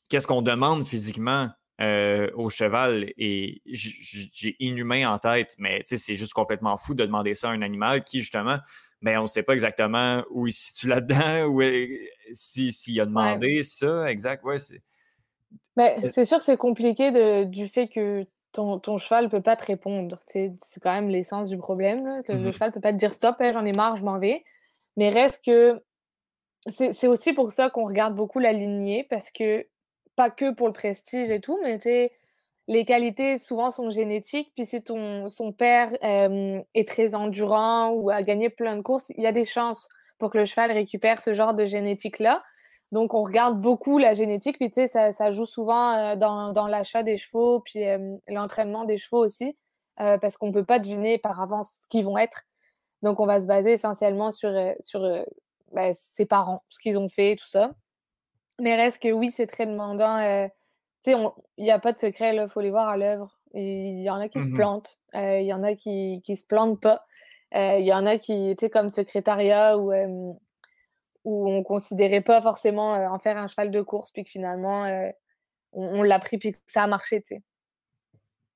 Speaker 1: qu'est-ce qu'on demande physiquement euh, au cheval et j'ai inhumain en tête, mais c'est juste complètement fou de demander ça à un animal qui, justement, ben, on ne sait pas exactement où il se situe là-dedans, s'il a demandé ça, exact. Ouais, c'est
Speaker 3: mais c'est sûr que c'est compliqué de, du fait que ton, ton cheval ne peut pas te répondre. C'est quand même l'essence du problème. Là. Le, mmh cheval ne peut pas te dire stop, hein, j'en ai marre, je m'en vais. Mais reste que c'est aussi pour ça qu'on regarde beaucoup la lignée, parce que pas que pour le prestige et tout, mais les qualités souvent sont génétiques. Puis si ton, son père est très endurant ou a gagné plein de courses, il y a des chances pour que le cheval récupère ce genre de génétique-là. Donc, on regarde beaucoup la génétique, puis tu sais, ça, ça, joue souvent euh, dans, dans l'achat des chevaux, puis euh, l'entraînement des chevaux aussi, euh, parce qu'on ne peut pas deviner par avance ce qu'ils vont être. Donc, on va se baser essentiellement sur, sur ben, ses parents, ce qu'ils ont fait, tout ça. Mais reste que oui, c'est très demandant. tu sais, il n'y a pas de secret, il faut les voir à l'œuvre. Il y en a qui se mmh plantent, il y en a qui ne se plantent pas. Il y en a qui, tu sais, comme secrétariat ou où on considérait pas forcément euh, en faire un cheval de course, puis que finalement, euh, on, l'a pris, puis que ça a marché, tu sais.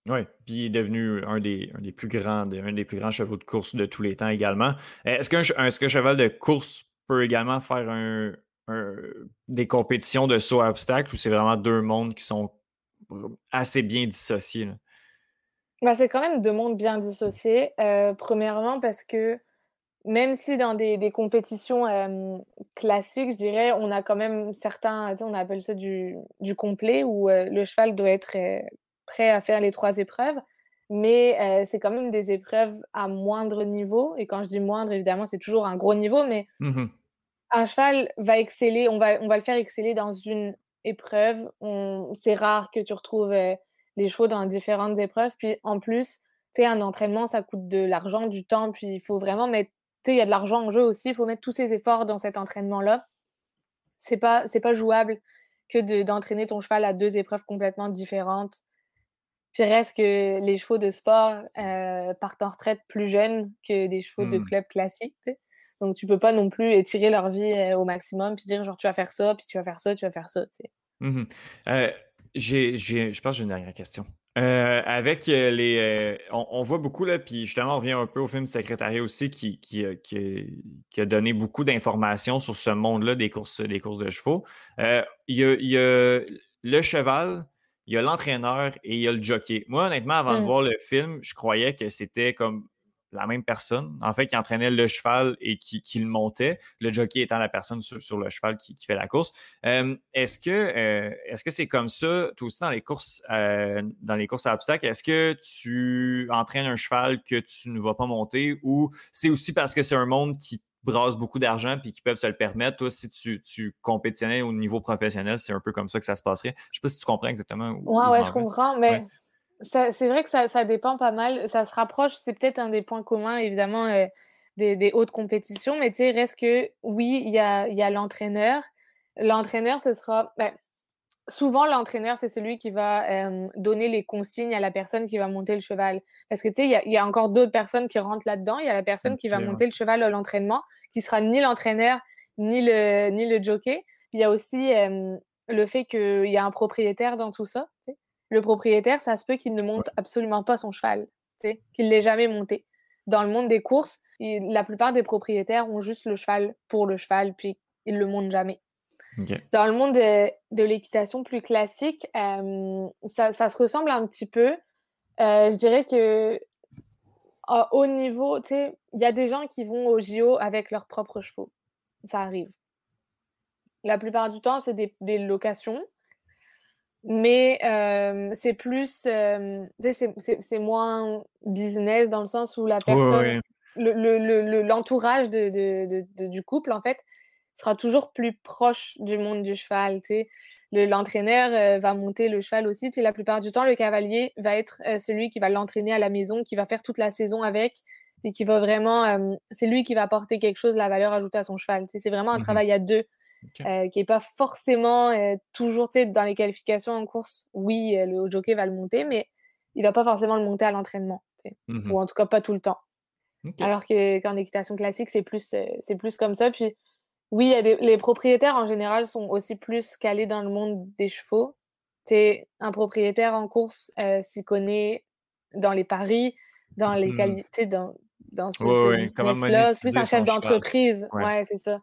Speaker 1: Oui, puis il est devenu un des, des, plus grands, un des plus grands chevaux de course de tous les temps également. Est-ce qu'un est cheval de course peut également faire un, des compétitions de saut à obstacles ou c'est vraiment deux mondes qui sont assez bien dissociés?
Speaker 3: Bah, c'est quand même deux mondes bien dissociés. Euh, premièrement, parce que même si dans des, compétitions classiques, je dirais, on a quand même certains, on appelle ça du, complet, où le cheval doit être prêt à faire les trois épreuves, mais c'est quand même des épreuves à moindre niveau. Et quand je dis moindre, évidemment, c'est toujours un gros niveau, mais mmh un cheval va exceller, on va, on va le faire exceller dans une épreuve. C'est rare que tu retrouves les chevaux dans différentes épreuves. Puis en plus, tu sais, un entraînement, ça coûte de l'argent, du temps, puis il faut vraiment mettre il y a de l'argent en jeu aussi, il faut mettre tous ses efforts dans cet entraînement-là. C'est pas, c'est pas jouable que d'entraîner ton cheval à deux épreuves complètement différentes. Puis reste que les chevaux de sport euh, partent en retraite plus jeunes que des chevaux de mmh. club classiques. Donc tu peux pas non plus étirer leur vie euh, au maximum puis dire genre tu vas faire ça, puis tu vas faire ça, tu vas faire ça.
Speaker 1: Mmh euh, j'ai, je pense que j'ai une dernière question. Euh, avec euh, les. Euh, on, voit beaucoup, là, puis justement, on revient un peu au film Secrétariat aussi, qui, qui, qui, a donné beaucoup d'informations sur ce monde-là des courses, des courses de chevaux. Il y, a, le cheval, il y a l'entraîneur et il y a le jockey. Moi, honnêtement, avant de mmh. voir le film, je croyais que c'était comme la même personne, en fait, qui entraînait le cheval et qui, le montait, le jockey étant la personne sur, le cheval qui, fait la course. Euh, est-ce que euh, est-ce que c'est comme ça, toi aussi dans les courses euh, dans les courses à obstacles, est-ce que tu entraînes un cheval que tu ne vas pas monter ou c'est aussi parce que c'est un monde qui brasse beaucoup d'argent puis qui peuvent se le permettre? Toi, si tu, tu compétitionnais au niveau professionnel, c'est un peu comme ça que ça se passerait. Je sais pas si tu comprends exactement.
Speaker 3: Où, ouais, ouais, je comprends, mais c'est vrai que ça, ça, dépend pas mal. Ça se rapproche, c'est peut-être un des points communs, évidemment, euh, des, des, hautes compétitions, mais tu sais, reste que oui, il y a, y a l'entraîneur. L'entraîneur, ce sera. Ben, souvent, l'entraîneur, c'est celui qui va euh, donner les consignes à la personne qui va monter le cheval. Parce que tu sais, il y, y, a encore d'autres personnes qui rentrent là-dedans. Il y a la personne qui va monter le cheval à l'entraînement, qui sera ni l'entraîneur, ni le, ni le jockey. il y a aussi euh, le fait qu'il y a un propriétaire dans tout ça le propriétaire, ça se peut qu'il ne monte absolument pas son cheval, qu'il ne l'ait jamais monté. Dans le monde des courses, la plupart des propriétaires ont juste le cheval pour le cheval, puis ils ne le montent jamais. Dans le monde de, l'équitation plus classique, euh, ça, se ressemble un petit peu. Euh, je dirais que à haut niveau, il y a des gens qui vont au JO avec leurs propres chevaux. Ça arrive. La plupart du temps, c'est des locations. Mais c'est plus, c'est moins business dans le sens où la personne, l'entourage le, de, de, du couple, en fait, sera toujours plus proche du monde du cheval. L'entraîneur va monter le cheval aussi. la plupart du temps, le cavalier va être celui qui va l'entraîner à la maison, qui va faire toute la saison avec et qui va vraiment, c'est lui qui va apporter quelque chose, la valeur ajoutée à son cheval. C'est vraiment un mmh travail à deux. Euh, qui n'est pas forcément euh, toujours dans les qualifications en course. Oui, euh, le jockey va le monter, mais il va pas forcément le monter à l'entraînement, mmh ou en tout cas pas tout le temps. Alors qu'en équitation classique, c'est plus, c'est plus comme ça. Puis oui, y a les propriétaires en général sont aussi plus calés dans le monde des chevaux. Un propriétaire en course s'y connaît dans les paris, dans les mmh. qualités, dans, dans ce, business-là. plus un chef d'entreprise. ouais c'est ça.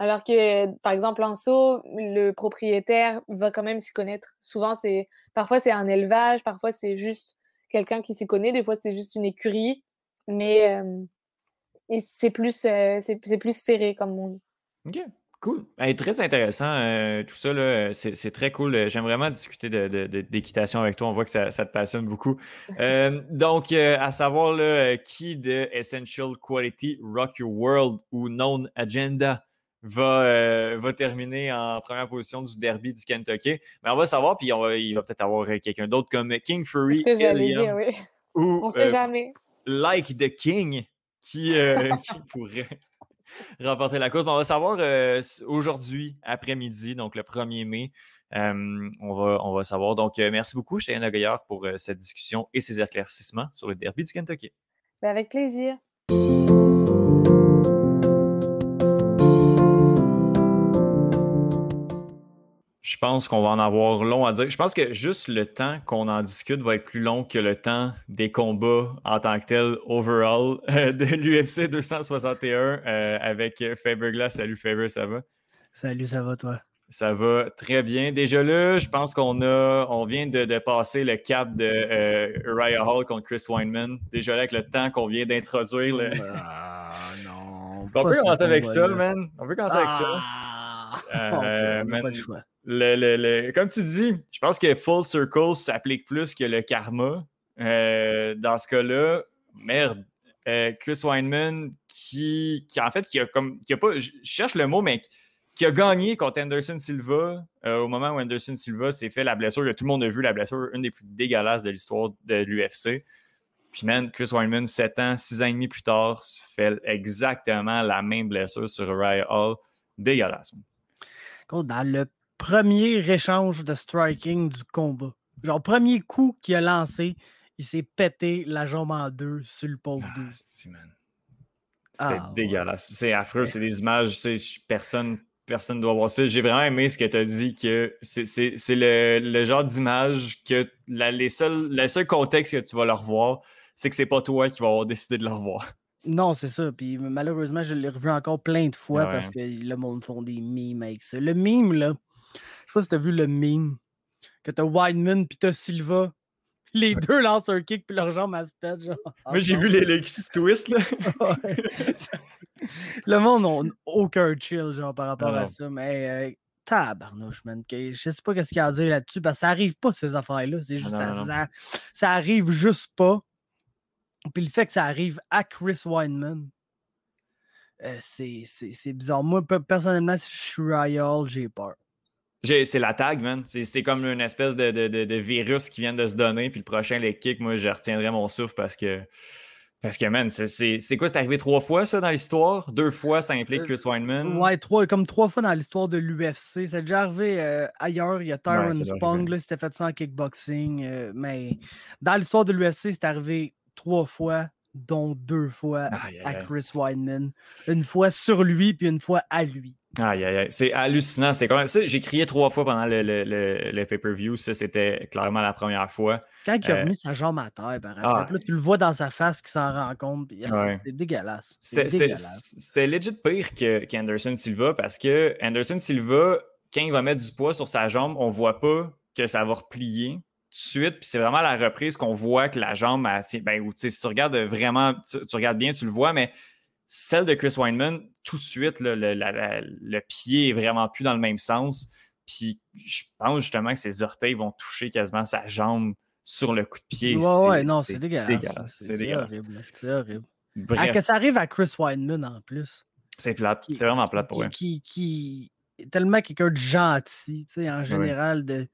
Speaker 3: Alors que, par exemple, en saut, le propriétaire va quand même s'y connaître. Souvent, c'est parfois c'est un élevage, parfois c'est juste quelqu'un qui s'y connaît, des fois c'est juste une écurie, mais euh, c'est plus, euh, c'est plus serré comme monde.
Speaker 1: OK. Cool. très intéressant. Euh, tout ça, c'est très cool. J'aime vraiment discuter d'équitation avec toi. On voit que ça, te passionne beaucoup. donc, à savoir là, qui de Essential Quality Rock Your World ou Known Agenda va, euh, va terminer en première position du derby du Kentucky. Mais on va savoir, puis on va, il va peut-être avoir quelqu'un d'autre comme King Fury.
Speaker 3: Que j'allais dire, oui.
Speaker 1: Ou,
Speaker 3: on sait euh, jamais.
Speaker 1: Like the King, qui, euh, qui pourrait remporter la course. on va savoir aujourd'hui, après-midi, donc le 1er mai. on, va, on va savoir. Donc, merci beaucoup, Cheyenne Gaillard, pour cette discussion et ces éclaircissements sur le derby du Kentucky.
Speaker 3: Ben, avec plaisir.
Speaker 1: Je pense qu'on va en avoir long à dire. Je pense que juste le temps qu'on en discute va être plus long que le temps des combats en tant que tel, overall, euh, de l'UFC 261 euh, avec Faber Glass. Salut Faber, ça va?
Speaker 4: Salut, ça va toi?
Speaker 1: Ça va très bien. Déjà là, je pense qu'on a, on vient de, passer le cap de euh, Uriah Hall contre Chris Weinman. Déjà là, avec le temps qu'on vient d'introduire. Le...
Speaker 4: Ah non.
Speaker 1: on peut commencer avec ça, man. On peut commencer avec ça.
Speaker 4: Euh, pas le choix
Speaker 1: le, comme tu dis, je pense que Full Circle s'applique plus que le karma. Euh, dans ce cas-là, merde, euh, Chris Weinman qui, qui, en fait, qui a comme, qui a pas, je cherche le mot, mais qui a gagné contre Anderson Silva euh, au moment où Anderson Silva s'est fait la blessure que tout le monde a vu, la blessure, une des plus dégueulasses de l'histoire de l'UFC. Puis, man, Chris Weinman, 7 ans, 6 ans et demi plus tard, se fait exactement la même blessure sur Uriah Hall. Dégueulasse.
Speaker 4: Dans le premier échange de striking du combat. Genre, premier coup qu'il a lancé, il s'est pété la jambe en deux sur le pauvre ah, C'était
Speaker 1: ah, dégueulasse. C'est affreux, c'est des images, personne personne doit voir ça. J'ai vraiment aimé ce que tu as dit, que c'est le, genre d'image que les seuls, le seul contexte que tu vas leur voir, c'est que c'est pas toi qui vas avoir décidé de leur voir.
Speaker 4: Non, c'est ça. Puis malheureusement, je l'ai revu encore plein de fois parce que le monde font des mimes avec ça. Le mime, là, je sais pas si t'as vu le meme. Que t'as Wideman puis t'as Silva. Les deux lancent un kick puis leurs jambes se pètent. Genre.
Speaker 1: Moi, j'ai vu les, les qui se twistent, là.
Speaker 4: Le monde n'a aucun chill genre, par rapport
Speaker 1: Ah
Speaker 4: à ça. Mais euh, tabarnouche, man. que- Je sais pas qu'est-ce qu'il y a à dire là-dessus. Parce que ça arrive pas, ces affaires-là. C'est juste,
Speaker 1: non,
Speaker 4: ça,
Speaker 1: non, non.
Speaker 4: ça- ça arrive juste pas. Puis le fait que ça arrive à Chris Weinman, euh, c'est bizarre. Moi, pe- personnellement, si je suis Royal, j'ai peur.
Speaker 1: C'est la tag, man. C'est comme une espèce de, de- de- de virus qui vient de se donner. Puis le prochain, les kicks, moi, je retiendrai mon souffle parce que. Parce que, man, c'est- quoi? C'est arrivé trois fois, ça, dans l'histoire? Deux fois, ça implique
Speaker 4: Euh,
Speaker 1: Chris Weinman.
Speaker 4: Ouais, trois, comme trois fois dans l'histoire de l'UFC. C'est déjà arrivé euh, ailleurs. Il y a Tyron
Speaker 1: doit
Speaker 4: Spong, là, c'était fait ça en kickboxing. euh, mais dans l'histoire de l'UFC, c'est arrivé trois fois, dont deux fois
Speaker 1: Aïe,
Speaker 4: à. Chris Weidman. Une fois sur lui, puis une fois à lui.
Speaker 1: Aïe, aïe, aïe. C'est hallucinant. C'est quand même. ça, J'ai crié trois fois pendant le, le- le- le pay-per-view. Ça, c'était clairement la première fois.
Speaker 4: Quand il a
Speaker 1: Euh,
Speaker 4: remis sa jambe à terre, par
Speaker 1: ah.
Speaker 4: exemple, là, tu le vois dans sa face qui s'en rend compte. ah, c'est-
Speaker 1: Ouais.
Speaker 4: C'est dégueulasse.
Speaker 1: C'était c'était-
Speaker 4: dégueulasse.
Speaker 1: c'était legit pire qu'Anderson Silva parce que Anderson Silva, quand il va mettre du poids sur sa jambe, on voit pas que ça va replier suite. Puis c'est vraiment à la reprise qu'on voit que la jambe, elle ben, ou, si tu regardes vraiment, tu, tu regardes bien, tu le vois, mais celle de Chris Weinman, tout de suite, là, le, la- la- le pied est vraiment plus dans le même sens. Puis je pense justement que ses orteils vont toucher quasiment sa jambe sur le coup de pied.
Speaker 4: Ouais,
Speaker 1: C'est-
Speaker 4: ouais, non, c'est dégueulasse. C'est
Speaker 1: dégueulasse.
Speaker 4: C'est horrible. Ah,
Speaker 1: Bref,
Speaker 4: que ça arrive à Chris Weidman en plus.
Speaker 1: c'est plate. C'est vraiment plate pour
Speaker 4: qui,
Speaker 1: elle.
Speaker 4: qui, qui est tellement quelqu'un de gentil, tu sais, en général, de,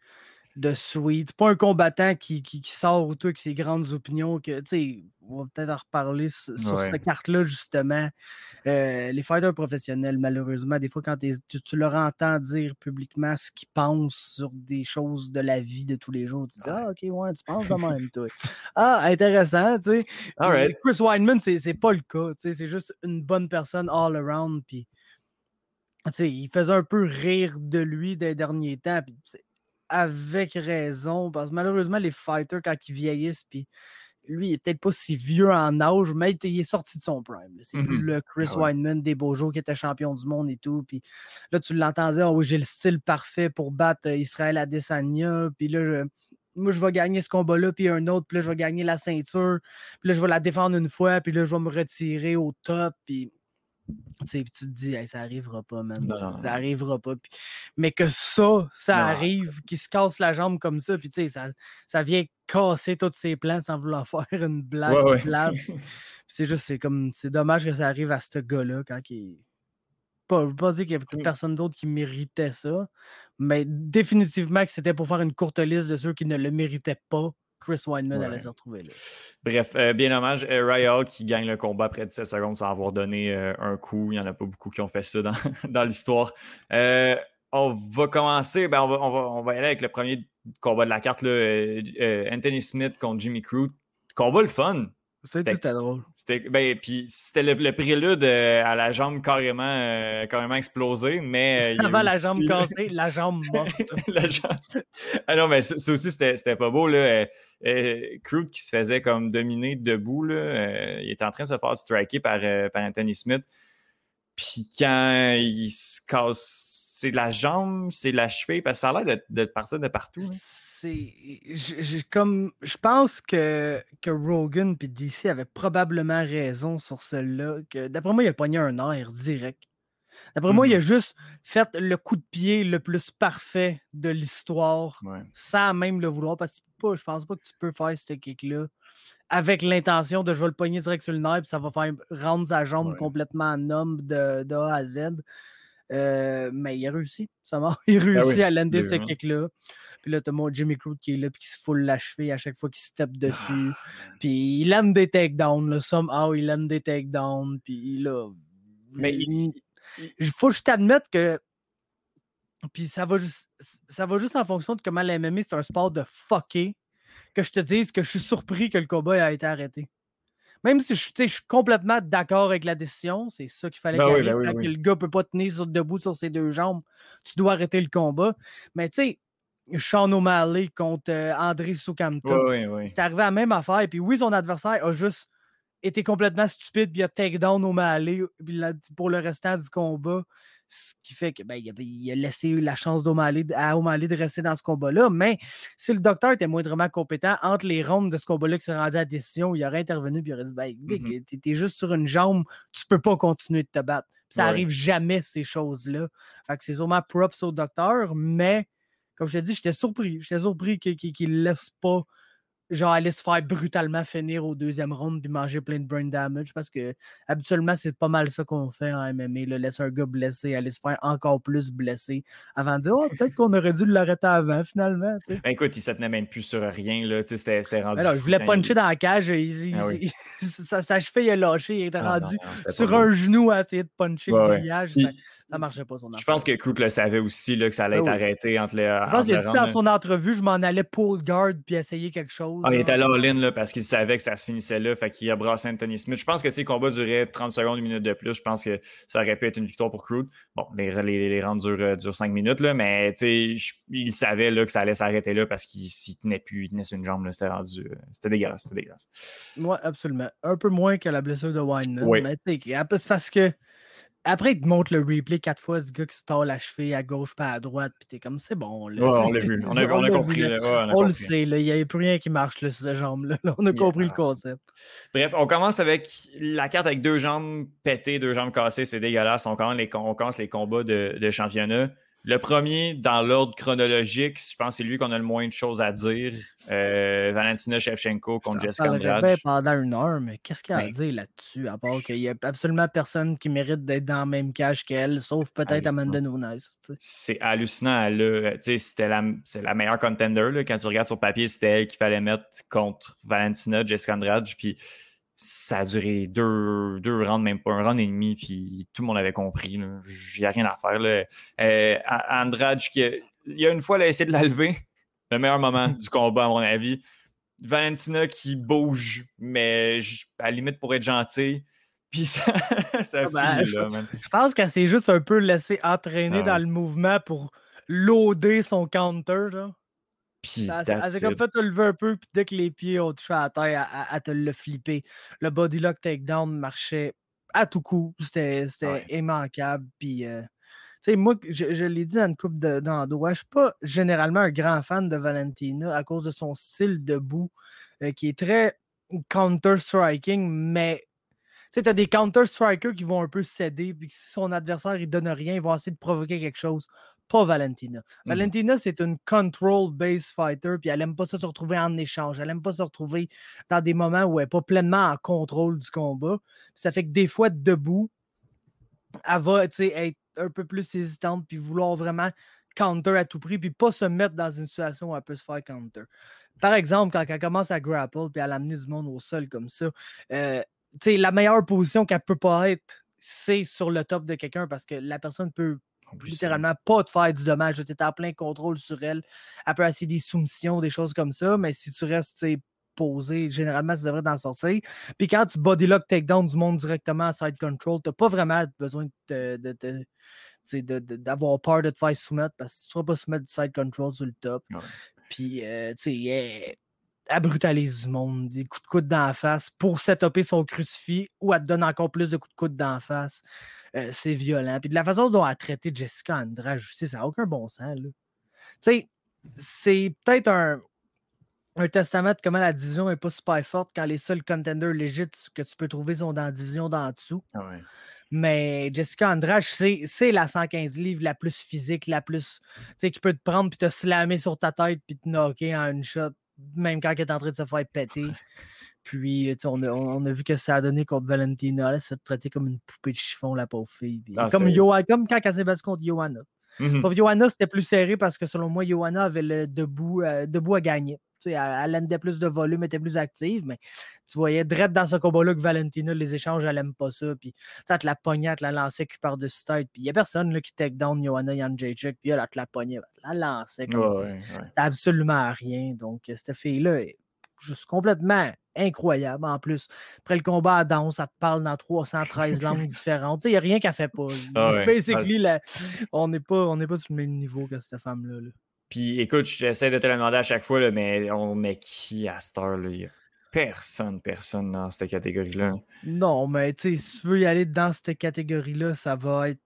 Speaker 4: de sweet. Pas un combattant qui, qui, qui sort autour avec ses grandes opinions. que tu sais, On va peut-être en reparler sur, cette carte-là, justement. Euh, les fighters professionnels, malheureusement, des fois, quand tu, tu leur entends dire publiquement ce qu'ils pensent sur des choses de la vie de tous les jours, tu dis Ah, ok, ouais, tu penses de même, toi. ah, intéressant, tu sais. Chris Weinman, c'est pas le cas. C'est juste une bonne personne all around. Puis, il faisait un peu rire de lui des derniers temps. Puis, avec raison. Parce que malheureusement, les fighters, quand ils vieillissent, puis lui, il est peut-être pas si vieux en âge, mais il, est sorti de son prime. C'est plus
Speaker 1: Mhm.
Speaker 4: le Chris
Speaker 1: Ah ouais.
Speaker 4: Weinman des beaux jours qui était champion du monde et tout. Puis là, tu l'entendais, ah oui, j'ai le style parfait pour battre euh, Israël Adesanya. Puis là, je- moi, je vais gagner ce combat-là, puis un autre, puis là, je vais gagner la ceinture. Puis là, je vais la défendre une fois, puis là, je vais me retirer au top. Puis, puis tu te dis, Hey, ça arrivera pas, man.
Speaker 1: Non, non, non.
Speaker 4: Ça arrivera pas. Mais que ça, ça arrive, qu'il se casse la jambe comme ça, puis tu sais, ça, ça vient casser tous ses plans sans vouloir faire une blague.
Speaker 1: Ouais, ouais.
Speaker 4: c'est juste, c'est comme, c'est dommage que ça arrive à ce gars-là quand il. Pas, je veux pas dire qu'il y a
Speaker 1: Mm.
Speaker 4: personne d'autre qui méritait ça, mais définitivement que c'était pour faire une courte liste de ceux qui ne le méritaient pas. Chris Weinman allait
Speaker 1: Ouais.
Speaker 4: se retrouver là.
Speaker 1: Bref, euh, bien dommage. Euh, Hall qui gagne le combat après 17 secondes sans avoir donné euh, un coup. Il n'y en a pas beaucoup qui ont fait ça dans, dans l'histoire. Euh, on va commencer. Ben on, va, on, va, on va y aller avec le premier combat de la carte. Là, Anthony Smith contre Jimmy Crute. Combat le fun.
Speaker 4: C'était drôle.
Speaker 1: C'était ben, puis c'était le, le prélude euh, à la jambe carrément, euh, carrément explosée, mais euh,
Speaker 4: Avant la jambe
Speaker 1: style.
Speaker 4: cassée, la jambe morte.
Speaker 1: la jambe. Ah non, mais ça, aussi, c'était pas beau. Là. Euh, qui se faisait comme dominer debout, là, euh, il était en train de se faire striker par, par Anthony Smith. Puis quand il se casse, c'est la jambe, c'est la cheville, parce que ça a l'air d'être- de partir de partout. hein.
Speaker 4: C'est. j'ai comme. Je pense que, que Rogan et DC avaient probablement raison sur celle-là. Que d'après moi, il a pogné un air direct. D'après moi, il a juste fait le coup de pied le plus parfait de l'histoire
Speaker 1: Ouais.
Speaker 4: sans même le vouloir. Parce que je pense pas que tu peux faire ce kick-là avec l'intention de je vais le pogner direct sur le nerf puis ça va faire rendre sa jambe
Speaker 1: Ouais.
Speaker 4: complètement en homme de, de A à Z. Euh, mais il a réussi. Ça il a réussi
Speaker 1: Ben oui,
Speaker 4: à lander ce
Speaker 1: vraiment.
Speaker 4: kick-là. Puis là, t'as mon Jimmy Crute qui est là puis qui se foule la cheville à chaque fois qu'il step dessus. puis il lande des takedowns. Là, somehow, il lande des takedowns. Puis là.
Speaker 1: Mais
Speaker 4: il, il faut juste admettre que. Puis ça va juste. Ça va juste en fonction de comment la MMA, c'est un sport de fucké. Que je te dise que je suis surpris que le combat ait été arrêté. Même si je, je suis complètement d'accord avec la décision, c'est ça qu'il fallait
Speaker 1: Ben
Speaker 4: qu'il
Speaker 1: oui, ben oui,
Speaker 4: quand
Speaker 1: oui.
Speaker 4: que le gars ne peut pas tenir sur- debout sur ses deux jambes, tu dois arrêter le combat. Mais tu sais, Sean O'Malley contre euh, André
Speaker 1: ouais.
Speaker 4: c'est arrivé à la même affaire. Puis oui, son adversaire a juste été complètement stupide, puis il a takedown Malé pour le restant du combat. Ce qui fait que ben, il, a, laissé la chance à O'Malley de rester dans ce combat-là. Mais si le docteur était moindrement compétent entre les rondes de ce combat-là qui s'est rendu à la décision, il aurait intervenu et il aurait dit ben, mmh T'es juste sur une jambe, tu peux pas continuer de te battre. ça arrive jamais, ces choses-là. Fait que c'est sûrement props au docteur, mais comme je te dis, j'étais surpris. J'étais surpris qu'il ne laisse pas genre aller se faire brutalement finir au deuxième round puis manger plein de brain damage parce que habituellement c'est pas mal ça qu'on fait en MMA, le laisser un gars blessé, aller se faire encore plus blessé avant de dire oh peut-être qu'on aurait dû l'arrêter avant finalement.
Speaker 1: Ben, écoute, il se tenait même plus sur rien là, c'était rendu.
Speaker 4: Alors, je voulais puncher dans la cage, ah sa, sa, cheville a lâché, il était ah rendu sur un genou à essayer de puncher le grillage. Ça marchait pas son
Speaker 1: Je pense que Crook le savait aussi là, que ça allait ben être arrêté entre les.
Speaker 4: Je pense qu'il a dit dans son entrevue, je m'en allais pull guard puis essayer quelque chose.
Speaker 1: Ah, il était là all-in parce qu'il savait que ça se finissait là. Fait qu'il a brassé Anthony Smith. Je pense que si le combat durait 30 secondes, une minute de plus, je pense que ça aurait pu être une victoire pour Crook. Bon, les, les, les rounds durent, 5 minutes, là, mais il savait là, que ça allait s'arrêter là parce qu'il s'y tenait plus, il tenait sur une jambe. C'était rendu. Euh, c'était dégueulasse. C'était dégueulasse.
Speaker 4: Oui, absolument. Un peu moins que la blessure de Wineman. Oui. Mais c'est parce que après, il te montre le replay quatre fois du gars qui se tord la cheville à gauche pas à droite, puis t'es comme, c'est bon.
Speaker 1: Là. on l'a vu. On a, on a compris.
Speaker 4: on, le sait, il n'y a plus rien qui marche là, sur cette jambe-là. On a compris le concept.
Speaker 1: Bref, on commence avec la carte avec deux jambes pétées, deux jambes cassées, c'est dégueulasse. On commence les, on commence les combats de, de championnat. Le premier, dans l'ordre chronologique, je pense que c'est lui qu'on a le moins de choses à dire. Euh, Valentina Shevchenko contre Jessica Andrade.
Speaker 4: pendant une heure, mais qu'est-ce qu'il y a à dire là-dessus? À part qu'il n'y a absolument personne qui mérite d'être dans la même cage qu'elle, sauf peut-être Amanda Nunes.
Speaker 1: C'est hallucinant. C'était la, la meilleure contender. Là. Quand tu regardes sur papier, c'était elle qu'il fallait mettre contre Valentina, Jessica Andrade. Puis ça a duré deux, deux rounds, même pas un round et demi, puis tout le monde avait compris. Il n'y a rien à faire. Là. Euh, Andrade, il y a une fois, elle a essayé de la lever. Le meilleur moment du combat, à mon avis. Valentina qui bouge, mais à la limite pour être gentil. Puis ça, ça ah ben,
Speaker 4: je, là, Je pense qu'elle s'est juste un peu laissée entraîner ah dans le mouvement pour loader son counter. Là.
Speaker 1: Puis, elle
Speaker 4: s'est comme fait te lever un peu, puis dès que les pieds ont touché à la terre, elle, te le flipper. Le bodylock takedown marchait à tout coup. C'était immanquable. Puis, euh, tu sais, moi, je, l'ai dit dans une coupe d'endroits, je suis pas généralement un grand fan de Valentina à cause de son style debout euh, qui est très counter-striking, mais tu sais, tu as des counter-strikers qui vont un peu céder, puis si son adversaire il donne rien, ils vont essayer de provoquer quelque chose pas Valentina. Mmh Valentina, c'est une control-based fighter, puis elle aime pas ça se retrouver en échange. Elle aime pas se retrouver dans des moments où elle n'est pas pleinement en contrôle du combat. ça fait que des fois, debout, elle va être un peu plus hésitante, puis vouloir vraiment counter à tout prix, puis pas se mettre dans une situation où elle peut se faire counter. Par exemple, quand elle commence à grapple, puis à l'amener du monde au sol comme ça, euh, la meilleure position qu'elle peut pas être, c'est sur le top de quelqu'un parce que la personne peut littéralement pas te faire du dommage. Tu es en plein contrôle sur elle. Elle peut essayer des soumissions, des choses comme ça, mais si tu restes posé, généralement, tu devrais t'en sortir. Puis quand tu bodylock takedown du monde directement à side control, tu n'as pas vraiment besoin de, d'avoir peur de te faire soumettre parce que tu ne seras pas soumettre du side control sur le top. Puis, euh, tu sais, elle brutalise du monde, des coups de coude d'en face pour setuper son crucifix ou elle te donne encore plus de coups de coude d'en face. Euh, c'est violent. Puis de la façon dont elle a traité Jessica Andrade, je sais, ça n'a aucun bon sens. Tu sais, c'est peut-être un, un testament de comment la division n'est pas super forte quand les seuls contenders légits que tu peux trouver sont dans la division d'en dessous.
Speaker 1: Ah
Speaker 4: Mais Jessica Andrade, c'est la 115 livres la plus physique, la plus. Tu sais, qui peut te prendre puis te slammer sur ta tête puis te knocker en une shot, même quand elle est en train de se faire péter. Puis, on a, on a, vu que ça a donné contre Valentina. Elle se fait traiter comme une poupée de chiffon, la pauvre fille. Ah, comme, comme quand elle s'est battue contre Johanna. Mmh Sauf Johanna, c'était plus serré parce que selon moi, Johanna avait le debout, euh, debout à gagner. elle, elle endait plus de volume, était plus active, mais tu voyais direct dans ce combat-là que Valentina, les échanges, elle n'aime pas ça. Puis ça te la pognait, elle te la lançait cul par-dessus tête. Puis il n'y a personne là, qui take down Johanna Janjacek, puis elle, elle te la pognait, elle la lançait comme absolument rien. Donc, cette fille-là juste complètement incroyable en plus. Après le combat à danse, ça te parle dans 313 langues différentes. Il n'y a rien qu'elle fait pas. Ah Basically, on n'est pas, on pas sur le même niveau que cette femme-là.
Speaker 1: Puis écoute, j'essaie de te le demander à chaque fois, mais on met qui à cette heure-là? personne, personne dans cette catégorie-là?
Speaker 4: Non, mais tu sais, si tu veux y aller dans cette catégorie-là, ça va être.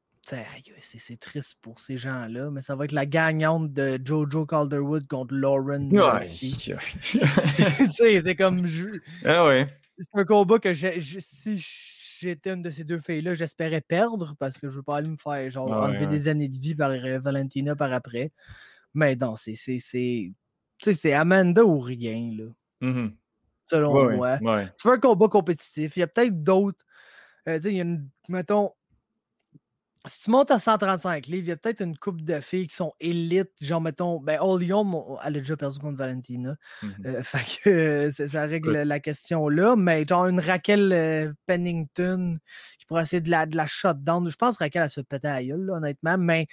Speaker 4: C'est triste pour ces gens-là, mais ça va être la gagnante de Jojo Calderwood contre Lauren.
Speaker 1: Ouais.
Speaker 4: c'est comme.
Speaker 1: Ah ouais.
Speaker 4: C'est un combat que si j'étais une de ces deux filles-là, j'espérais perdre parce que je veux pas aller me faire genre
Speaker 1: Ah ouais,
Speaker 4: enlever
Speaker 1: ouais.
Speaker 4: des années de vie par Valentina par après. Mais non, c'est. c'est- Amanda ou rien, là,
Speaker 1: Mhm.
Speaker 4: selon moi. tu veux un combat compétitif, il y a peut-être d'autres. euh, tu sais, il y a une. Mettons. Si tu montes à 135 livres, il y a peut-être une coupe de filles qui sont élites. Genre, mettons, ben, All mon- elle a déjà perdu contre Valentina.
Speaker 1: Mhm.
Speaker 4: Euh, fait que euh, ça, ça règle la question là. Mais genre, une Raquel euh, Pennington qui pourrait essayer de la, de la shutdown. Je pense que Raquel, elle se pétait à la gueule, là, honnêtement. Mais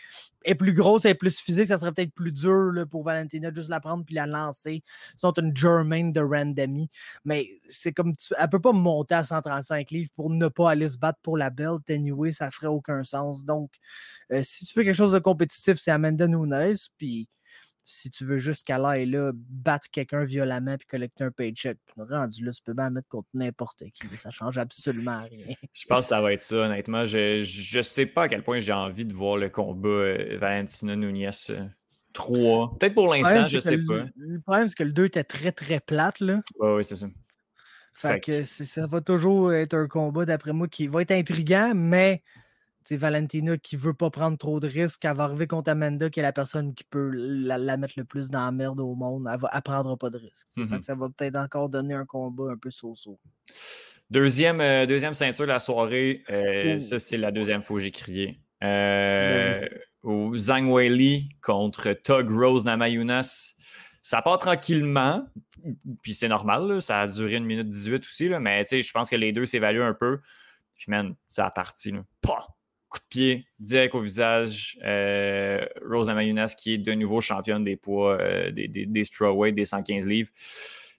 Speaker 4: elle est plus grosse, elle est plus physique. Ça serait peut-être plus dur là, pour Valentina juste la prendre puis la lancer. Sinon, t'as une Germaine de Randomy. Mais c'est comme tu, elle peut pas monter à 135 livres pour ne pas aller se battre pour la belt. Anyway, ça ferait aucun sens. Donc, euh, si tu fais quelque chose de compétitif, c'est Amanda Nunes. Puis si tu veux juste qu'elle aille là, battre quelqu'un violemment puis collecter un paycheck, rendu là, tu peux bien mettre contre n'importe qui. Ça change absolument rien.
Speaker 1: Je pense que ça va être ça, honnêtement. Je, je sais pas à quel point j'ai envie de voir le combat euh, Valentina Nunez euh, 3. Peut-être pour l'instant, je sais pas.
Speaker 4: le- problème, c'est que le 2 était très très plate. Là.
Speaker 1: Ouais, c'est ça.
Speaker 4: Fait,
Speaker 1: Fait
Speaker 4: que ça va toujours être un combat, d'après moi, qui va être intriguant, mais Valentina qui veut pas prendre trop de risques. Elle va arriver contre Amanda, qui est la personne qui peut la, la mettre le plus dans la merde au monde. Elle, va, elle prendra pas de risques. que ça va peut-être encore donner un combat un peu so-so.
Speaker 1: Deuxième, euh, deuxième ceinture de la soirée. euh,
Speaker 4: Oh.
Speaker 1: Ça, c'est la deuxième fois que j'ai crié. Euh, au Zhang Weili contre Tug Rose Namayunas. Ça part tranquillement, puis c'est normal, là, ça a duré une minute 18 aussi, là, mais je pense que les deux s'évaluent un peu. Puis man, ça a parti. Là. Pah! Coup de pied, direct au visage. Euh, Rose Namayunas qui est de nouveau championne des poids, euh, des, des, des strawweight, des 115 livres.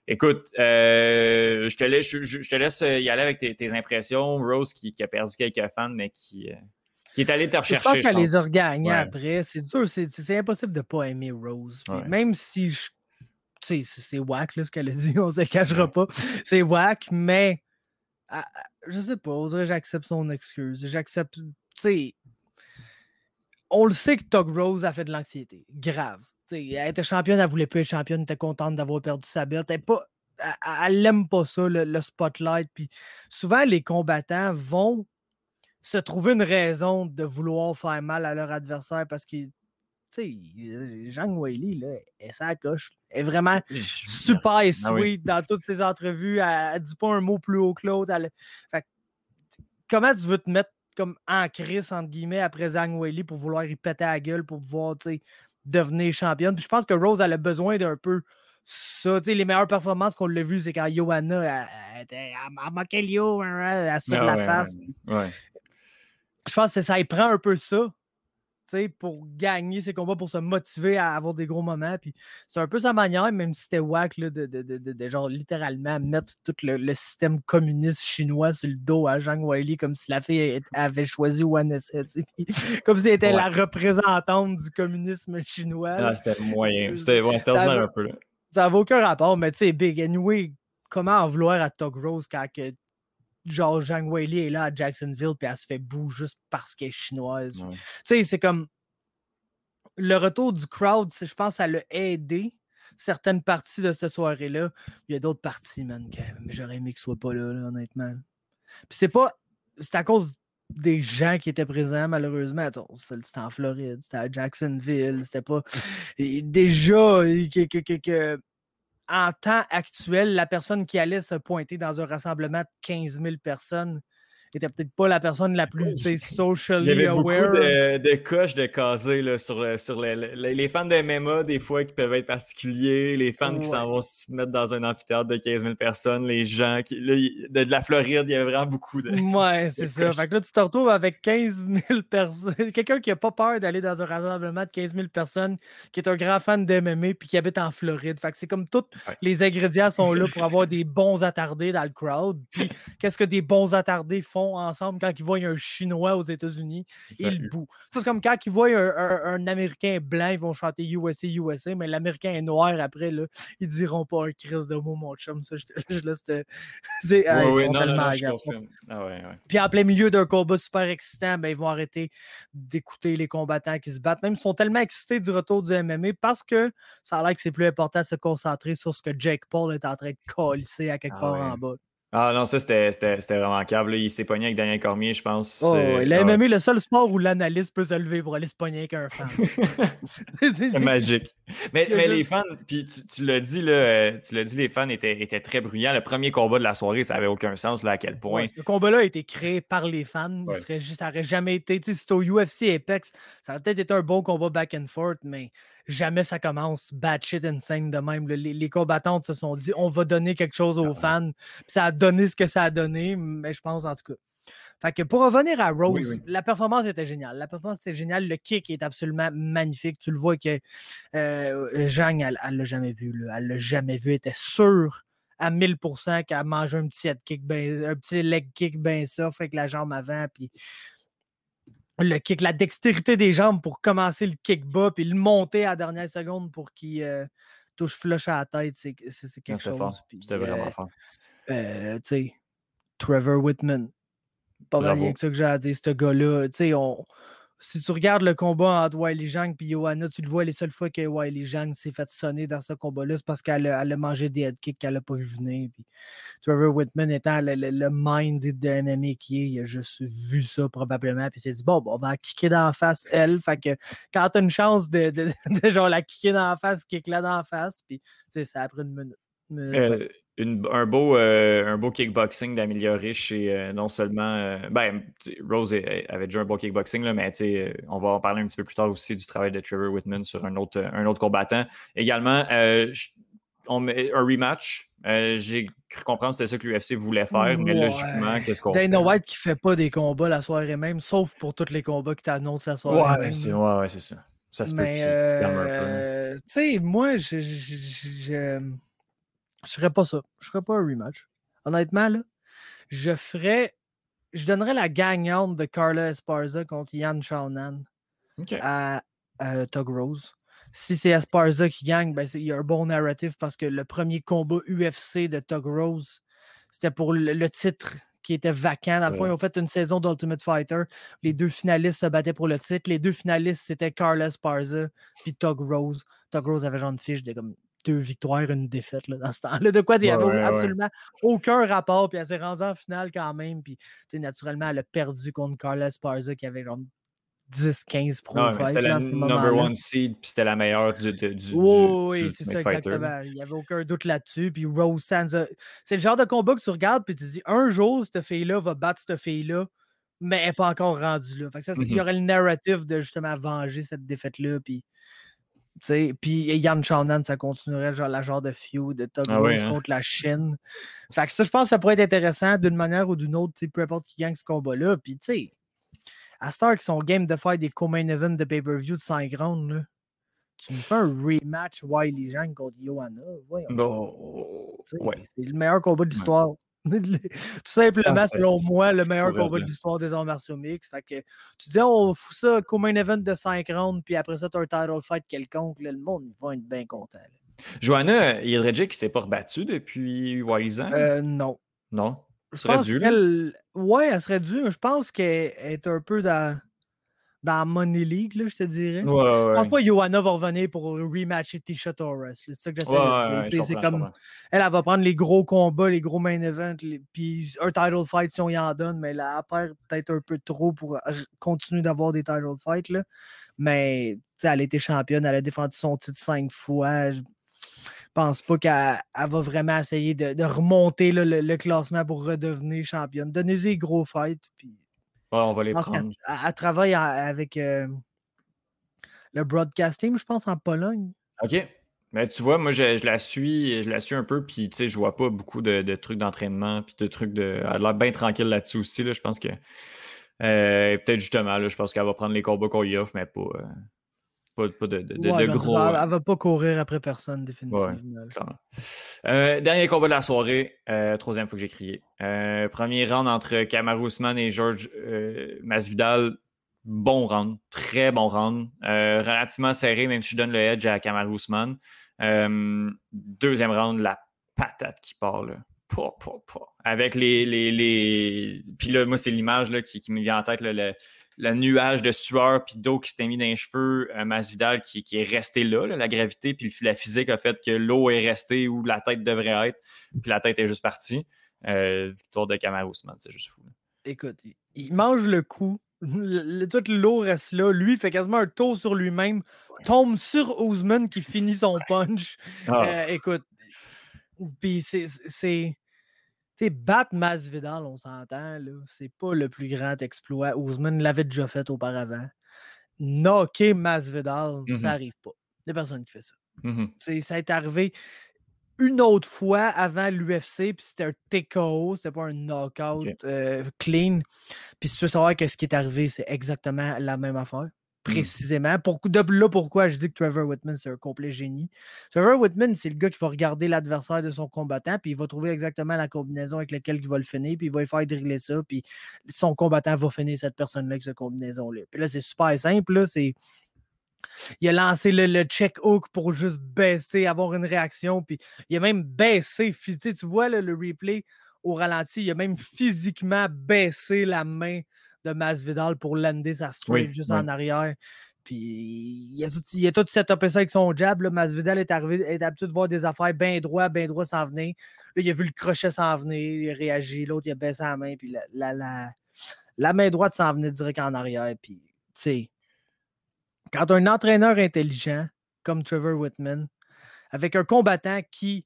Speaker 1: Écoute, euh, je, te laisse, je, te laisse y aller avec tes, tes impressions. Rose qui, qui a perdu quelques fans, mais qui, qui est allé te
Speaker 4: Je
Speaker 1: rechercher.
Speaker 4: pense
Speaker 1: je
Speaker 4: qu'elle
Speaker 1: pense.
Speaker 4: les a regagnés
Speaker 1: Ouais.
Speaker 4: après. C'est dur, c'est impossible de pas aimer Rose.
Speaker 1: Ouais.
Speaker 4: Même si je. Tu sais, c'est- whack là, ce qu'elle a dit, on se le cachera pas. C'est whack, mais ah, ah, je sais pas, j'accepte son excuse. J'accepte. Sais, on le sait que Tug Rose a fait de l'anxiété. Grave. Tu sais, elle était championne, elle voulait plus être championne, elle était contente d'avoir perdu sa bête. Elle est pas. Elle, ça, le, le spotlight. Puis souvent, les combattants vont se trouver une raison de vouloir faire mal à leur adversaire parce que, tu sais, Zhang Weili, là, elle s'accroche. Elle est vraiment super
Speaker 1: Ah oui.
Speaker 4: sweet dans toutes ses entrevues. Elle, elle dit pas un mot plus haut que l'autre. elle- comment tu veux te mettre comme en crise, entre guillemets, après Zhang Weili pour vouloir y péter à la gueule pour pouvoir, devenir championne? Puis je pense que Rose, elle a besoin d'un peu ça. Les meilleures performances qu'on l'a vues, c'est quand Johanna, était à Makelio, elle saute
Speaker 1: Ah
Speaker 4: la
Speaker 1: ouais,
Speaker 4: face.
Speaker 1: ouais, ouais.
Speaker 4: Je pense que ça y prend un peu ça. Pour gagner ses combats, pour se motiver à avoir des gros moments. Puis c'est un peu sa manière, même si c'était whack, là, de, de, de, de- genre littéralement mettre tout le, le système communiste chinois sur le dos à Zhang Weili, comme si la fille avait choisi puis comme si elle était la représentante du communisme chinois.
Speaker 1: c'était moyen. C'était ouais, ordinaire
Speaker 4: va-
Speaker 1: un peu. Là.
Speaker 4: Ça n'avait aucun rapport, mais tu sais, Big Anyway, comment en vouloir à Tug Rose quand que, genre Zhang Weili est là à Jacksonville puis elle se fait boue juste parce qu'elle est chinoise.
Speaker 1: Ouais.
Speaker 4: Tu sais, c'est comme le retour du crowd, je pense, ça l'a aidé certaines parties de cette soirée-là. Il y a d'autres parties, man, que mais j'aurais aimé qu'ils soient pas là, là, honnêtement. Puis c'est pas. C'est à cause des gens qui étaient présents, malheureusement. C'était en Floride, c'était à Jacksonville, c'était pas. Et déjà, et que, que- que- que- en temps actuel, la personne qui allait se pointer dans un rassemblement de 15 000 personnes était peut-être pas la personne la plus tu sais,
Speaker 1: Il
Speaker 4: socially
Speaker 1: y avait beaucoup
Speaker 4: aware.
Speaker 1: de, de coches de casés là, sur, le- sur le- le- les fans de MMA, des fois, qui peuvent être particuliers, les fans qui s'en vont se mettre dans un amphithéâtre de 15 000 personnes, les gens qui. là, de, de la Floride, il y avait vraiment beaucoup de.
Speaker 4: Ouais, c'est ça.
Speaker 1: coches.
Speaker 4: Fait que là, tu te retrouves avec 15 000 personnes. Quelqu'un qui a pas peur d'aller dans un rassemblement de 15 000 personnes, qui est un grand fan de MMA puis qui habite en Floride. Fait que c'est comme tous
Speaker 1: Ouais.
Speaker 4: les ingrédients sont là pour avoir des bons attardés dans le crowd. Puis qu'est-ce que des bons attardés font? Font ensemble quand ils voient un Chinois aux États-Unis, ils bouent. C'est comme quand ils voient un, Américain blanc, ils vont chanter USA, USA, mais l'Américain est noir après, là, ils diront pas un crise de mots, mon chum. Ça, je, je, c'est, oui, non, non, ah Puis en plein milieu d'un combat super excitant, ben, ils vont arrêter d'écouter les combattants qui se battent. Même ils sont tellement excités du retour du MMA parce que ça a l'air que c'est plus important de se concentrer sur ce que Jake Paul est en train de colisser à quelque ah part en bas.
Speaker 1: Ah non, ça c'était vraiment câble. Il s'est pogné avec Daniel Cormier, je pense.
Speaker 4: Oh, il a le seul sport où l'analyste peut se lever pour aller se pogner avec un fan.
Speaker 1: c'est magique. Mais, mais les fans, puis tu, l'as dit, là, euh, tu l'as dit, les fans étaient, étaient, très bruyants. Le premier combat de la soirée, ça n'avait aucun sens là, à quel point.
Speaker 4: ce combat-là a été créé par les fans. ça n'aurait jamais été. Si c'était au UFC Apex, ça aurait peut-être été un bon combat back and forth, mais jamais ça commence bad shit insane de même. Les, les, combattantes se sont dit on va donner quelque chose aux fans. Puis ça a donné ce que ça a donné, mais je pense en tout cas. Fait que pour revenir à Rose, la performance était géniale. La performance était géniale. Le kick est absolument magnifique. Tu le vois que euh, Jeanne, elle ne l'a jamais vu. Là. Elle l'a jamais vu. Elle était sûre à 1000% qu'elle mangeait un petit head kick, ben, un petit leg kick bien ça, avec la jambe avant. Puis le kick, la dextérité des jambes pour commencer le kick bas, puis le monter à la dernière seconde pour qu'il euh, touche flush à la tête, c'est quelque chose.
Speaker 1: C'était vraiment
Speaker 4: euh,
Speaker 1: fort.
Speaker 4: Euh, tu sais, Trevor Whitman, pas rien que ça que j'ai à dire, ce gars-là. Tu sais, on si tu regardes le combat entre Wiley Zhang et Johanna, tu le vois, les seules fois que Wiley Zhang s'est fait sonner dans ce combat-là, c'est parce qu'elle a, mangé des head kicks qu'elle n'a pas vu venir. Puis Trevor Whitman étant le, mind de MMA qui est, il a juste vu ça probablement, puis s'est dit bon, on va kicker dans la face elle. Fait que quand tu as une chance de, genre la kicker dans la face, kick là dans la face, puis ça a pris une minute.
Speaker 1: Un, beau, euh, un beau kickboxing d'améliorer chez euh, non seulement. Euh, ben, Rose avait déjà un beau kickboxing, là, mais on va en parler un petit peu plus tard aussi du travail de Trevor Whitman sur un autre, un autre combattant. Également, on met un rematch. J'ai cru comprendre que c'était ça que l'UFC voulait faire, mais logiquement, qu'est-ce qu'on fait?
Speaker 4: Dana White qui fait pas des combats la soirée même, sauf pour tous les combats que tu annonces la soirée
Speaker 1: ouais,
Speaker 4: même.
Speaker 1: C'est, ouais, c'est ça. Ça se
Speaker 4: mais, peut Tu sais, moi, je je ferais pas ça. Je ferais pas un rematch. Honnêtement, là, je ferais. Je donnerais la gagnante de Carla Esparza contre Yann Shaunan à, Tug Rose. Si c'est Esparza qui gagne, ben il y a un bon narrative parce que le premier combat UFC de Tug Rose, c'était pour le, titre qui était vacant. Dans le fond, ils ont fait une saison d'Ultimate Fighter. Les deux finalistes se battaient pour le titre. Les deux finalistes, c'était Carla Esparza puis Tug Rose. Tug Rose avait genre une fiche de comme deux victoires, une défaite là, dans ce temps-là. De quoi il n'y avait absolument aucun rapport. Puis elle s'est rendue en finale quand même. Puis naturellement, elle a perdu contre Carla Sparza qui avait genre 10-15 pro
Speaker 1: C'était la number one seed, puis c'était la meilleure du. du,
Speaker 4: oui, c'est ça, exactement. Il n'y avait aucun doute là-dessus. Puis Rose Sands, c'est le genre de combat que tu regardes, puis tu te dis un jour, cette fille-là va battre cette fille-là, mais elle n'est pas encore rendue là. Fait que ça, Il y mm-hmm. aurait le narrative de justement venger cette défaite-là, puis puis Yann Shannon, ça continuerait genre, la genre de feud de Tug ah hein? contre la Chine. Fait que ça, je pense que ça pourrait être intéressant d'une manière ou d'une autre, peu importe qui gagne ce combat-là. Puis, tu sais, à Star qui sont game de faire des co-main events de pay-per-view de 5 rounds, tu me fais un rematch Wiley Zhang contre Johanna.
Speaker 1: c'est
Speaker 4: le meilleur combat de l'histoire. Tout simplement, selon moi, le meilleur combat de l'histoire des arts martiaux mix. Fait que tu dis, on fout ça comme un event de 5 rounds, puis après ça, tu as un title fight quelconque. le monde va être bien content.
Speaker 1: Joanna Ildredjic, qui s'est pas rebattue depuis Wisean?
Speaker 4: Euh, non.
Speaker 1: Non?
Speaker 4: Je pense qu'elle... Ouais, elle serait due. Je pense qu'elle est un peu dans dans Money League, là, je te dirais.
Speaker 1: Ouais, ouais.
Speaker 4: Je pense pas que Johanna va revenir pour rematcher Tisha Torres. C'est ça que j'essaie de dire. c'est comme, elle, elle va prendre les gros combats, les gros main events, puis un title fight si on y en donne, mais là, elle perd peut-être un peu trop pour continuer d'avoir des title fights. Là. Mais elle a été championne, elle a défendu son titre cinq fois. Je pense pas qu'elle va vraiment essayer de, remonter le, classement pour redevenir championne. Donnez-y gros fights, puis
Speaker 1: on va les prendre.
Speaker 4: Elle, travaille avec euh, le broadcasting, je pense, en Pologne.
Speaker 1: OK. Mais tu vois, moi, je, la suis, je la suis un peu, puis tu sais, je vois pas beaucoup de, trucs d'entraînement, puis de trucs de. Elle a l'air bien tranquille là-dessus aussi. Là, je pense que. Euh, peut-être justement, là, je pense qu'elle va prendre les combats qu'on y offre, mais pas, euh, Pas, pas de, de, de-
Speaker 4: Ouais,
Speaker 1: de
Speaker 4: non,
Speaker 1: gros.
Speaker 4: ça, elle, elle va pas courir après personne, définitivement.
Speaker 1: Euh, dernier combat de la soirée. euh, troisième fois que j'ai crié. Euh, premier round entre Kamaru Usman et George Masvidal. Bon round. Très bon round. Euh, relativement serré, même si je donne le edge à Kamaru Usman. Euh, deuxième round, la patate qui part. Là. Pa, pa, pa. Avec les, les, les... Puis là, moi, c'est l'image qui, qui me vient en tête. là, le, le nuage de sueur puis d'eau qui s'était mis dans les cheveux. Euh, Masvidal qui, qui est resté là, là, la gravité puis la physique a fait que l'eau est restée où la tête devrait être. Puis la tête est juste partie. Euh, victoire de Kamaru c'est juste fou. là.
Speaker 4: Écoute, il, mange le coup. Le, toute l'eau reste là. Lui, fait quasiment un tour sur lui-même. Tombe sur Ousmane qui finit son punch.
Speaker 1: Ah.
Speaker 4: Euh, écoute, puis c'est. Sais, battre Masvidal, on s'entend, là, c'est pas le plus grand exploit. Ousmane l'avait déjà fait auparavant. Knocker Masvidal,
Speaker 1: Mhm.
Speaker 4: ça arrive pas. Il y a personne qui fait ça. C'est- ça est arrivé une autre fois avant l'UFC, puis c'était un TKO, c'était pas un knockout euh, clean. Puis si tu veux savoir qu'est-ce qui est arrivé, c'est exactement la même affaire.
Speaker 1: Hmm.
Speaker 4: Précisément. Pourquoi, de là, pourquoi je dis que Trevor Whitman, c'est un complet génie. Trevor Whitman, c'est le gars qui va regarder l'adversaire de son combattant, puis il va trouver exactement la combinaison avec laquelle il va le finir, puis il va lui faire driller ça, puis son combattant va finir cette personne-là avec cette combinaison-là. Puis là, c'est super simple, c'est il a lancé le, le check hook pour juste baisser, avoir une réaction. Puis il a même baissé. tu vois là, le replay au ralenti, il a même physiquement baissé la main de Masvidal pour lander sa straight
Speaker 1: Oui,
Speaker 4: juste
Speaker 1: oui.
Speaker 4: en arrière. Puis il a tout, il a tout setupé ça avec son jab. Là. Masvidal est arrivé, est habitué de voir des affaires bien droit, bien droit s'en venir. Là, il a vu le crochet s'en venir, il a réagi, l'autre il a baissé la main, puis la, la, la, la main droite s'en venait direct en arrière. Puis, tu sais, quand un entraîneur intelligent comme Trevor Whitman, avec un combattant qui,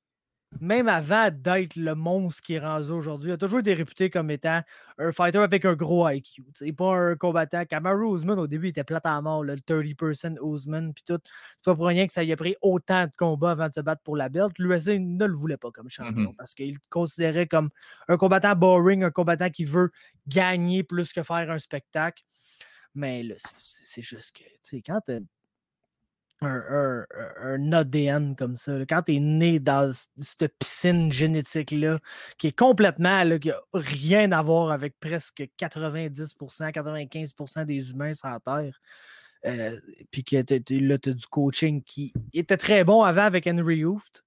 Speaker 4: même avant d'être le monstre qui est rendu aujourd'hui, a toujours été réputé comme étant un fighter avec un gros IQ. C'est pas un combattant. Kamaru Usman, au début, il était plate à mort, là, le 30% Usman, puis tout. C'est pas pour rien que ça y a pris autant de combats avant de se battre pour la belt. L'USA ne le voulait pas comme champion
Speaker 1: Mhm.
Speaker 4: parce qu'il le considérait comme un combattant boring, un combattant qui veut gagner plus que faire un spectacle. Mais là, c'est- juste que, tu sais, quand un, un, un- un ADN comme ça, là, quand t'es né dans cette piscine génétique-là, qui est complètement, là, qui a rien à voir avec presque 90%, 95% des humains sur la Terre, euh, puis que là, t'as du coaching qui était très bon avant avec Henry Hooft,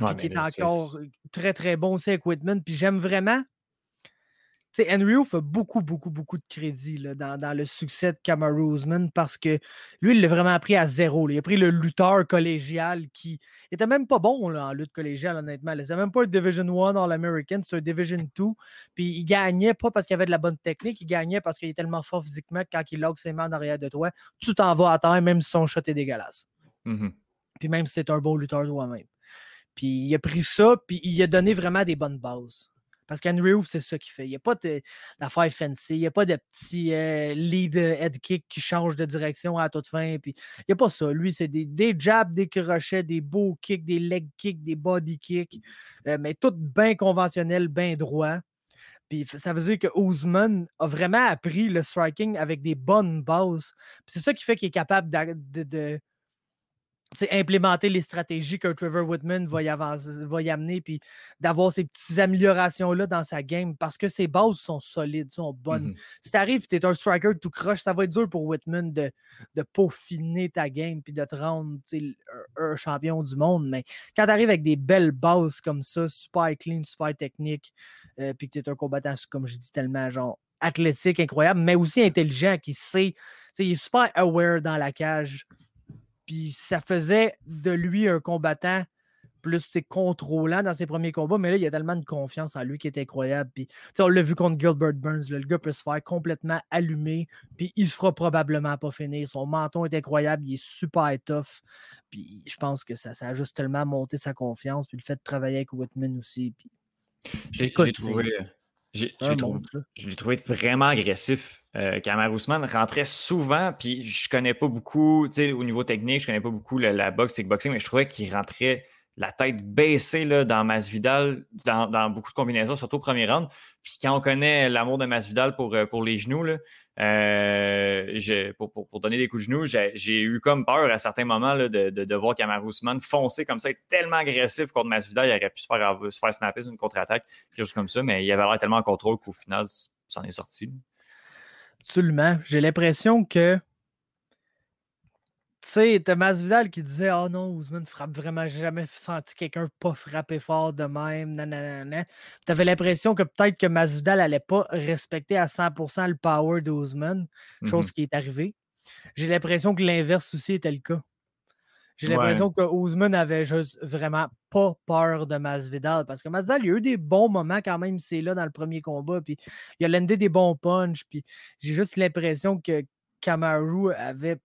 Speaker 1: Ouais,
Speaker 4: puis qui est encore très, très bon aussi avec Whitman. Puis j'aime vraiment. Tu sais, Henry a beaucoup, beaucoup, beaucoup de crédit là, dans, dans le succès de Kamaru Usman parce que lui, il l'a vraiment pris à zéro. là. Il a pris le lutteur collégial qui était même pas bon là, en lutte collégiale, honnêtement. C'était même pas un Division 1 All-American, c'était un Division 2. Puis il gagnait pas parce qu'il avait de la bonne technique, il gagnait parce qu'il est tellement fort physiquement que quand il logue ses mains en arrière de toi, tu t'en vas à terre, même si son shot est dégueulasse
Speaker 1: Mhm.
Speaker 4: puis même si c'est un bon lutteur toi-même. Puis il a pris ça, puis il a donné vraiment des bonnes bases. Parce qu'Henry Hoof, c'est ça qu'il fait. Il n'y a pas d'affaires fancy, il n'y a pas de petits euh, lead euh, head kick qui change de direction à toute fin. Puis il n'y a pas ça. Lui, c'est des, jabs, des crochets, des beaux kicks, des leg kicks, des body kicks, euh, mais tout bien conventionnel, bien droit. Puis ça veut dire que Ousmane a vraiment appris le striking avec des bonnes bases. C'est ça qui fait qu'il est capable de- implémenter les stratégies que Trevor Whitman va y, avancer- va y amener, puis d'avoir ces petites améliorations-là dans sa game, parce que ses bases sont solides, sont bonnes.
Speaker 1: Mhm.
Speaker 4: Si tu arrives tu es un striker tout croche, ça va être dur pour Whitman de, de peaufiner ta game, puis de te rendre un, un champion du monde. Mais quand tu arrives avec des belles bases comme ça, super clean, super technique, euh, puis que tu es un combattant, comme je dis, tellement genre athlétique, incroyable, mais aussi intelligent, qui sait, il est super aware dans la cage. Puis ça faisait de lui un combattant plus c'est contrôlant dans ses premiers combats, mais là, il y a tellement de confiance en lui qui est incroyable. Puis, tu sais, on l'a vu contre Gilbert Burns, là, le gars peut se faire complètement allumer, puis il se fera probablement pas finir. Son menton est incroyable, il est super tough. Puis je pense que ça, ça a juste tellement monté sa confiance, puis le fait de travailler avec Whitman aussi. Puis,
Speaker 1: j'ai trouvé.
Speaker 4: Là.
Speaker 1: je l'ai trouvé vraiment agressif. Euh, Kamaru Usman rentrait souvent, puis je connais pas beaucoup, tu sais, au niveau technique, je connais pas beaucoup la, la boxe, kickboxing, mais je trouvais qu'il rentrait la tête baissée là, dans Masvidal, dans, dans beaucoup de combinaisons, surtout au premier round. Puis quand on connaît l'amour de Masvidal pour, euh, pour les genoux, là, euh, pour, donner des coups de genoux, j'ai eu comme peur à certains moments là, de, de, voir Kamaru foncer comme ça, être tellement agressif contre Masvidal, il aurait pu se faire, se faire une contre-attaque, quelque chose comme ça, mais il avait l'air tellement en contrôle qu'au final, ça en est sorti.
Speaker 4: Absolument. J'ai l'impression que tu sais, t'as Masvidal qui disait Oh non, Ousmane frappe vraiment, j'ai jamais senti quelqu'un pas frapper fort de même. Tu avais l'impression que peut-être que Masvidal n'allait pas respecter à 100% le power d'Ousmane, chose mmh qui est arrivée. J'ai l'impression que l'inverse aussi était le cas. J'ai l'impression que Ousmane avait juste vraiment pas peur de Masvidal parce que Masvidal, il y a eu des bons moments quand même, c'est là dans le premier combat, puis il a landé des bons punches, puis j'ai juste l'impression que Kamaru avait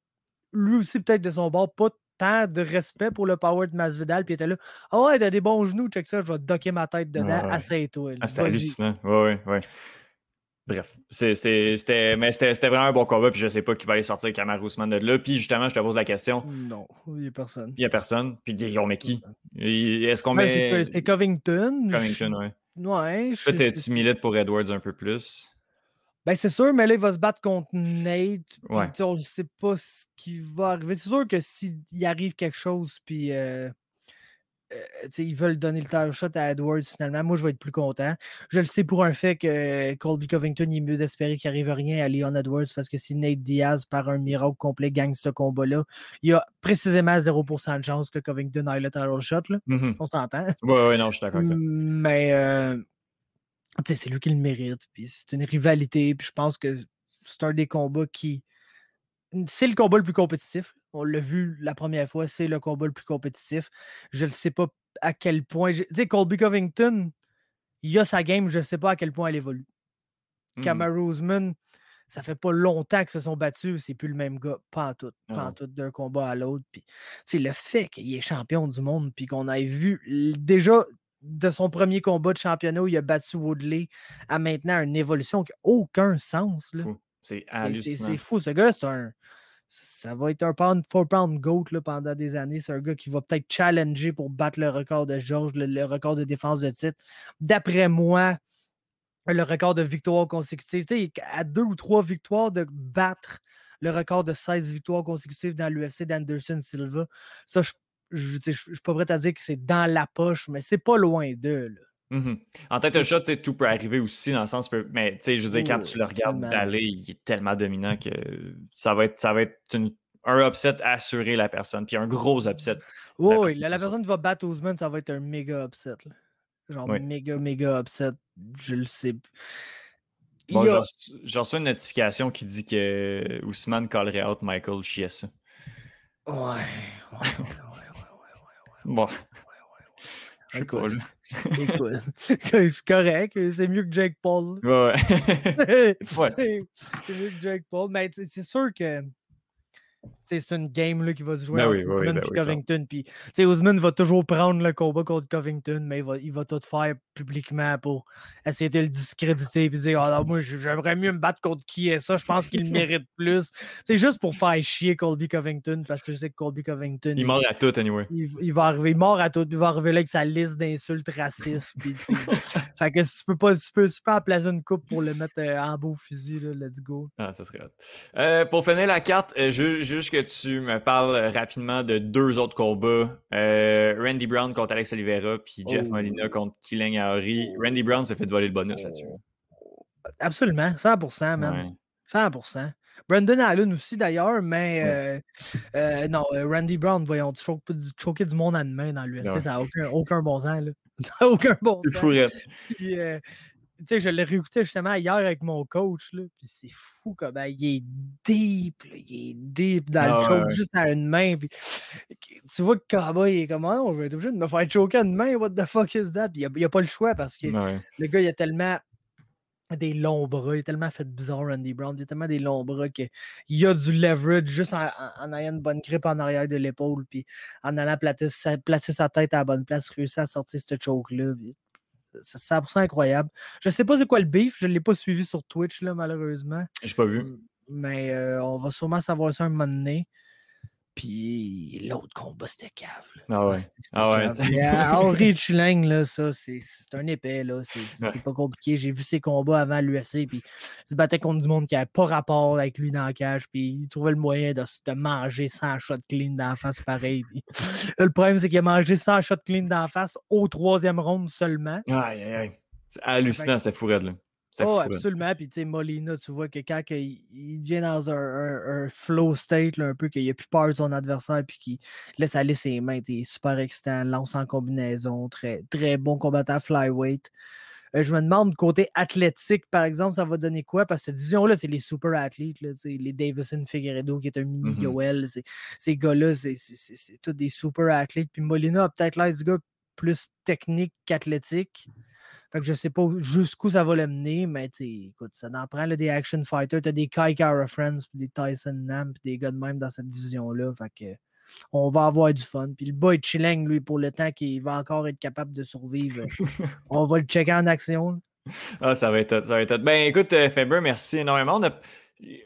Speaker 4: lui aussi, peut-être de son bord, pas tant de respect pour le power de Masvidal, puis il était là. Ah oh ouais, t'as des bons genoux, check ça, je vais docker ma tête dedans.
Speaker 1: Ouais,
Speaker 4: Assez toi.
Speaker 1: Ah, c'était hallucinant. Ouais, ouais, ouais. Bref, c'était, vraiment un bon combat, puis je sais pas qui va aller sortir Kamar Ousmane de là. Puis justement, je te pose la question.
Speaker 4: Non, il n'y a personne.
Speaker 1: Il n'y a personne. Puis on met qui? Est-ce qu'on
Speaker 4: ouais,
Speaker 1: met.
Speaker 4: C'était Covington.
Speaker 1: Covington, ouais.
Speaker 4: Ouais.
Speaker 1: Peut-être tu milites pour Edwards un peu plus?
Speaker 4: Ben, c'est sûr, mais là, il va se battre contre Nate.
Speaker 1: Ouais.
Speaker 4: On ne sait pas ce qui va arriver. C'est sûr que s'il arrive quelque chose, puis euh, euh, ils veulent donner le title shot à Edwards finalement, moi, je vais être plus content. Je le sais pour un fait que Colby Covington, il est mieux d'espérer qu'il n'arrive rien à Leon Edwards parce que si Nate Diaz, par un miracle complet, gagne ce combat-là, il y a précisément 0% de chance que Covington aille le title shot. Là.
Speaker 1: Mm-hmm.
Speaker 4: On s'entend.
Speaker 1: Oui, oui, non, je suis d'accord avec toi.
Speaker 4: Mais. Euh, c'est lui qui le mérite. Puis c'est une rivalité. Puis je pense que c'est un des combats qui. C'est le combat le plus compétitif. On l'a vu la première fois, c'est le combat le plus compétitif. Je ne sais pas à quel point. Tu sais, Colby Covington, il a sa game, je ne sais pas à quel point elle évolue. Mmh. Kamaru Usman, ça fait pas longtemps qu'ils se sont battus, c'est plus le même gars, pas en tout, pas en tout d'un combat à l'autre. Puis, le fait qu'il est champion du monde, puis qu'on ait vu déjà de son premier combat de championnat où il a battu Woodley à maintenant une évolution qui n'a aucun sens.
Speaker 1: C'est hallucinant.
Speaker 4: C'est fou. Ce gars, c'est un. Ça va être un pound, four pound goat là, pendant des années. C'est un gars qui va peut-être challenger pour battre le record de George, le, record de défense de titre. D'après moi, le record de victoires consécutives. Tu sais, à deux ou trois victoires de battre le record de 16 victoires consécutives dans l'UFC d'Anderson Silva. Ça, je je ne suis pas prêt à dire que c'est dans la poche, mais c'est pas loin d'eux.
Speaker 1: Mmh en tête de shot, tout peut arriver aussi dans le sens. Mais je veux dire, quand tu le regardes d'aller, il est tellement dominant que ça va être, ça va être un upset assuré la personne. Puis un gros upset.
Speaker 4: oui, la, personne qui va battre Ousmane, ça va être un méga upset. Genre méga, méga upset. Je le sais.
Speaker 1: Bon, a... J'ai reçu une notification qui dit que Ousmane collerait out Michael Chiesa.
Speaker 4: Ouais, ouais, ouais.
Speaker 1: Bon.
Speaker 4: Je sais pas, c'est correct. C'est mieux que Jake Paul.
Speaker 1: Ouais,
Speaker 4: ouais. c'est mieux que Jake Paul. Mais c'est sûr que c'est une game là, qui va se jouer
Speaker 1: ben
Speaker 4: entre
Speaker 1: oui,
Speaker 4: Ousmane
Speaker 1: ben
Speaker 4: et Covington. Puis, Ousmane va toujours prendre le combat contre Covington, mais il va, il va tout faire publiquement pour essayer de le discréditer et dire ah, Moi, j'aimerais mieux me battre contre qui est ça? Je pense qu'il mérite plus. C'est juste pour faire chier Colby Covington parce que je sais que Colby Covington.
Speaker 1: Il, mord à tout, anyway.
Speaker 4: Il, va arriver, il mord à tout. Il va arriver là avec sa liste d'insultes racistes. puis, fait que si tu peux pas, tu peux, tu peux en placer une coupe pour le mettre euh, en beau fusil, là, let's go.
Speaker 1: Ah, ça serait euh, Pour finir la carte, euh, je, juste que tu me parles rapidement de deux autres combats. Euh, Randy Brown contre Alex Oliveira, puis Jeff
Speaker 4: Oh.
Speaker 1: Molina contre Killing Aori. Randy Brown s'est fait voler le bonus là-dessus.
Speaker 4: Absolument, 100%, man.
Speaker 1: Ouais.
Speaker 4: 100%. Brandon Allen aussi, d'ailleurs, mais euh, euh, non, euh, Randy Brown, voyons, tu tu choquais du monde à demain dans l'UFC,
Speaker 1: Ouais.
Speaker 4: ça n'a aucun, aucun bon sens, là. Ça n'a aucun bon
Speaker 1: C'est
Speaker 4: sens.
Speaker 1: fou,
Speaker 4: Sais, je l'ai réécouté justement hier avec mon coach, là, puis c'est fou comme ben, il est deep, là, il est deep dans
Speaker 1: Ah
Speaker 4: le
Speaker 1: ouais,
Speaker 4: choke,
Speaker 1: ouais.
Speaker 4: juste à une main. Puis, tu vois que Cowboy il est comme, Ah non, je vais être obligé de me faire choquer à une main, what the fuck is that? Puis il n'y a, pas le choix parce que
Speaker 1: Ouais.
Speaker 4: le gars, il a tellement des longs bras, il a tellement fait bizarre, Randy Brown, il a tellement des longs bras qu'il a du leverage juste en, en- en ayant une bonne grippe en arrière de l'épaule, puis en allant placer sa, placer sa tête à la bonne place, réussir à sortir ce choke-là. C'est 100% incroyable. Je sais pas c'est quoi le beef, je ne l'ai pas suivi sur Twitch, là, malheureusement,
Speaker 1: J'ai pas vu.
Speaker 4: mais euh, on va sûrement savoir ça un moment donné. Puis l'autre combat, c'était cave.
Speaker 1: Ah ouais. Ah ouais.
Speaker 4: Henri Chulang, là, ça, c'est un épais, là. C'est pas compliqué. J'ai vu ses combats avant l'UFC, puis il se battait contre du monde qui n'avait pas rapport avec lui dans la cage, puis il trouvait le moyen de, de manger 100 shots clean dans la face pareil. le problème, c'est qu'il a mangé 100 shots clean dans la face au troisième round seulement.
Speaker 1: Aïe, aïe, aïe. C'est hallucinant, c'était fou là.
Speaker 4: Oh, absolument. Puis, tu sais, Molina, tu vois que quand il, il vient dans un, flow state, un peu, qu'il n'a plus peur de son adversaire, puis qu'il laisse aller ses mains, il est super excitant, lance en combinaison, très, très bon combattant flyweight. Euh, je me demande, côté athlétique, par exemple, ça va donner quoi? Parce que division-là, c'est les super athlètes, là, les Davison Figueredo, qui est un mini mm-hmm. Yoel, ces gars-là, c'est tous des super athlètes. Puis Molina a peut-être l'air du gars plus technique qu'athlétique. Fait que je sais pas jusqu'où ça va le mener, mais écoute, ça en prend des action fighters. T'as des Kai Kara Friends, des Tyson Nam, des gars de même dans cette division-là. Fait que on va avoir du fun. Puis le boy Chilling, lui, pour le temps qu'il va encore être capable de survivre, on va le checker en action.
Speaker 1: Ah, ça va être ça va être Ben écoute, euh, Faber, merci énormément.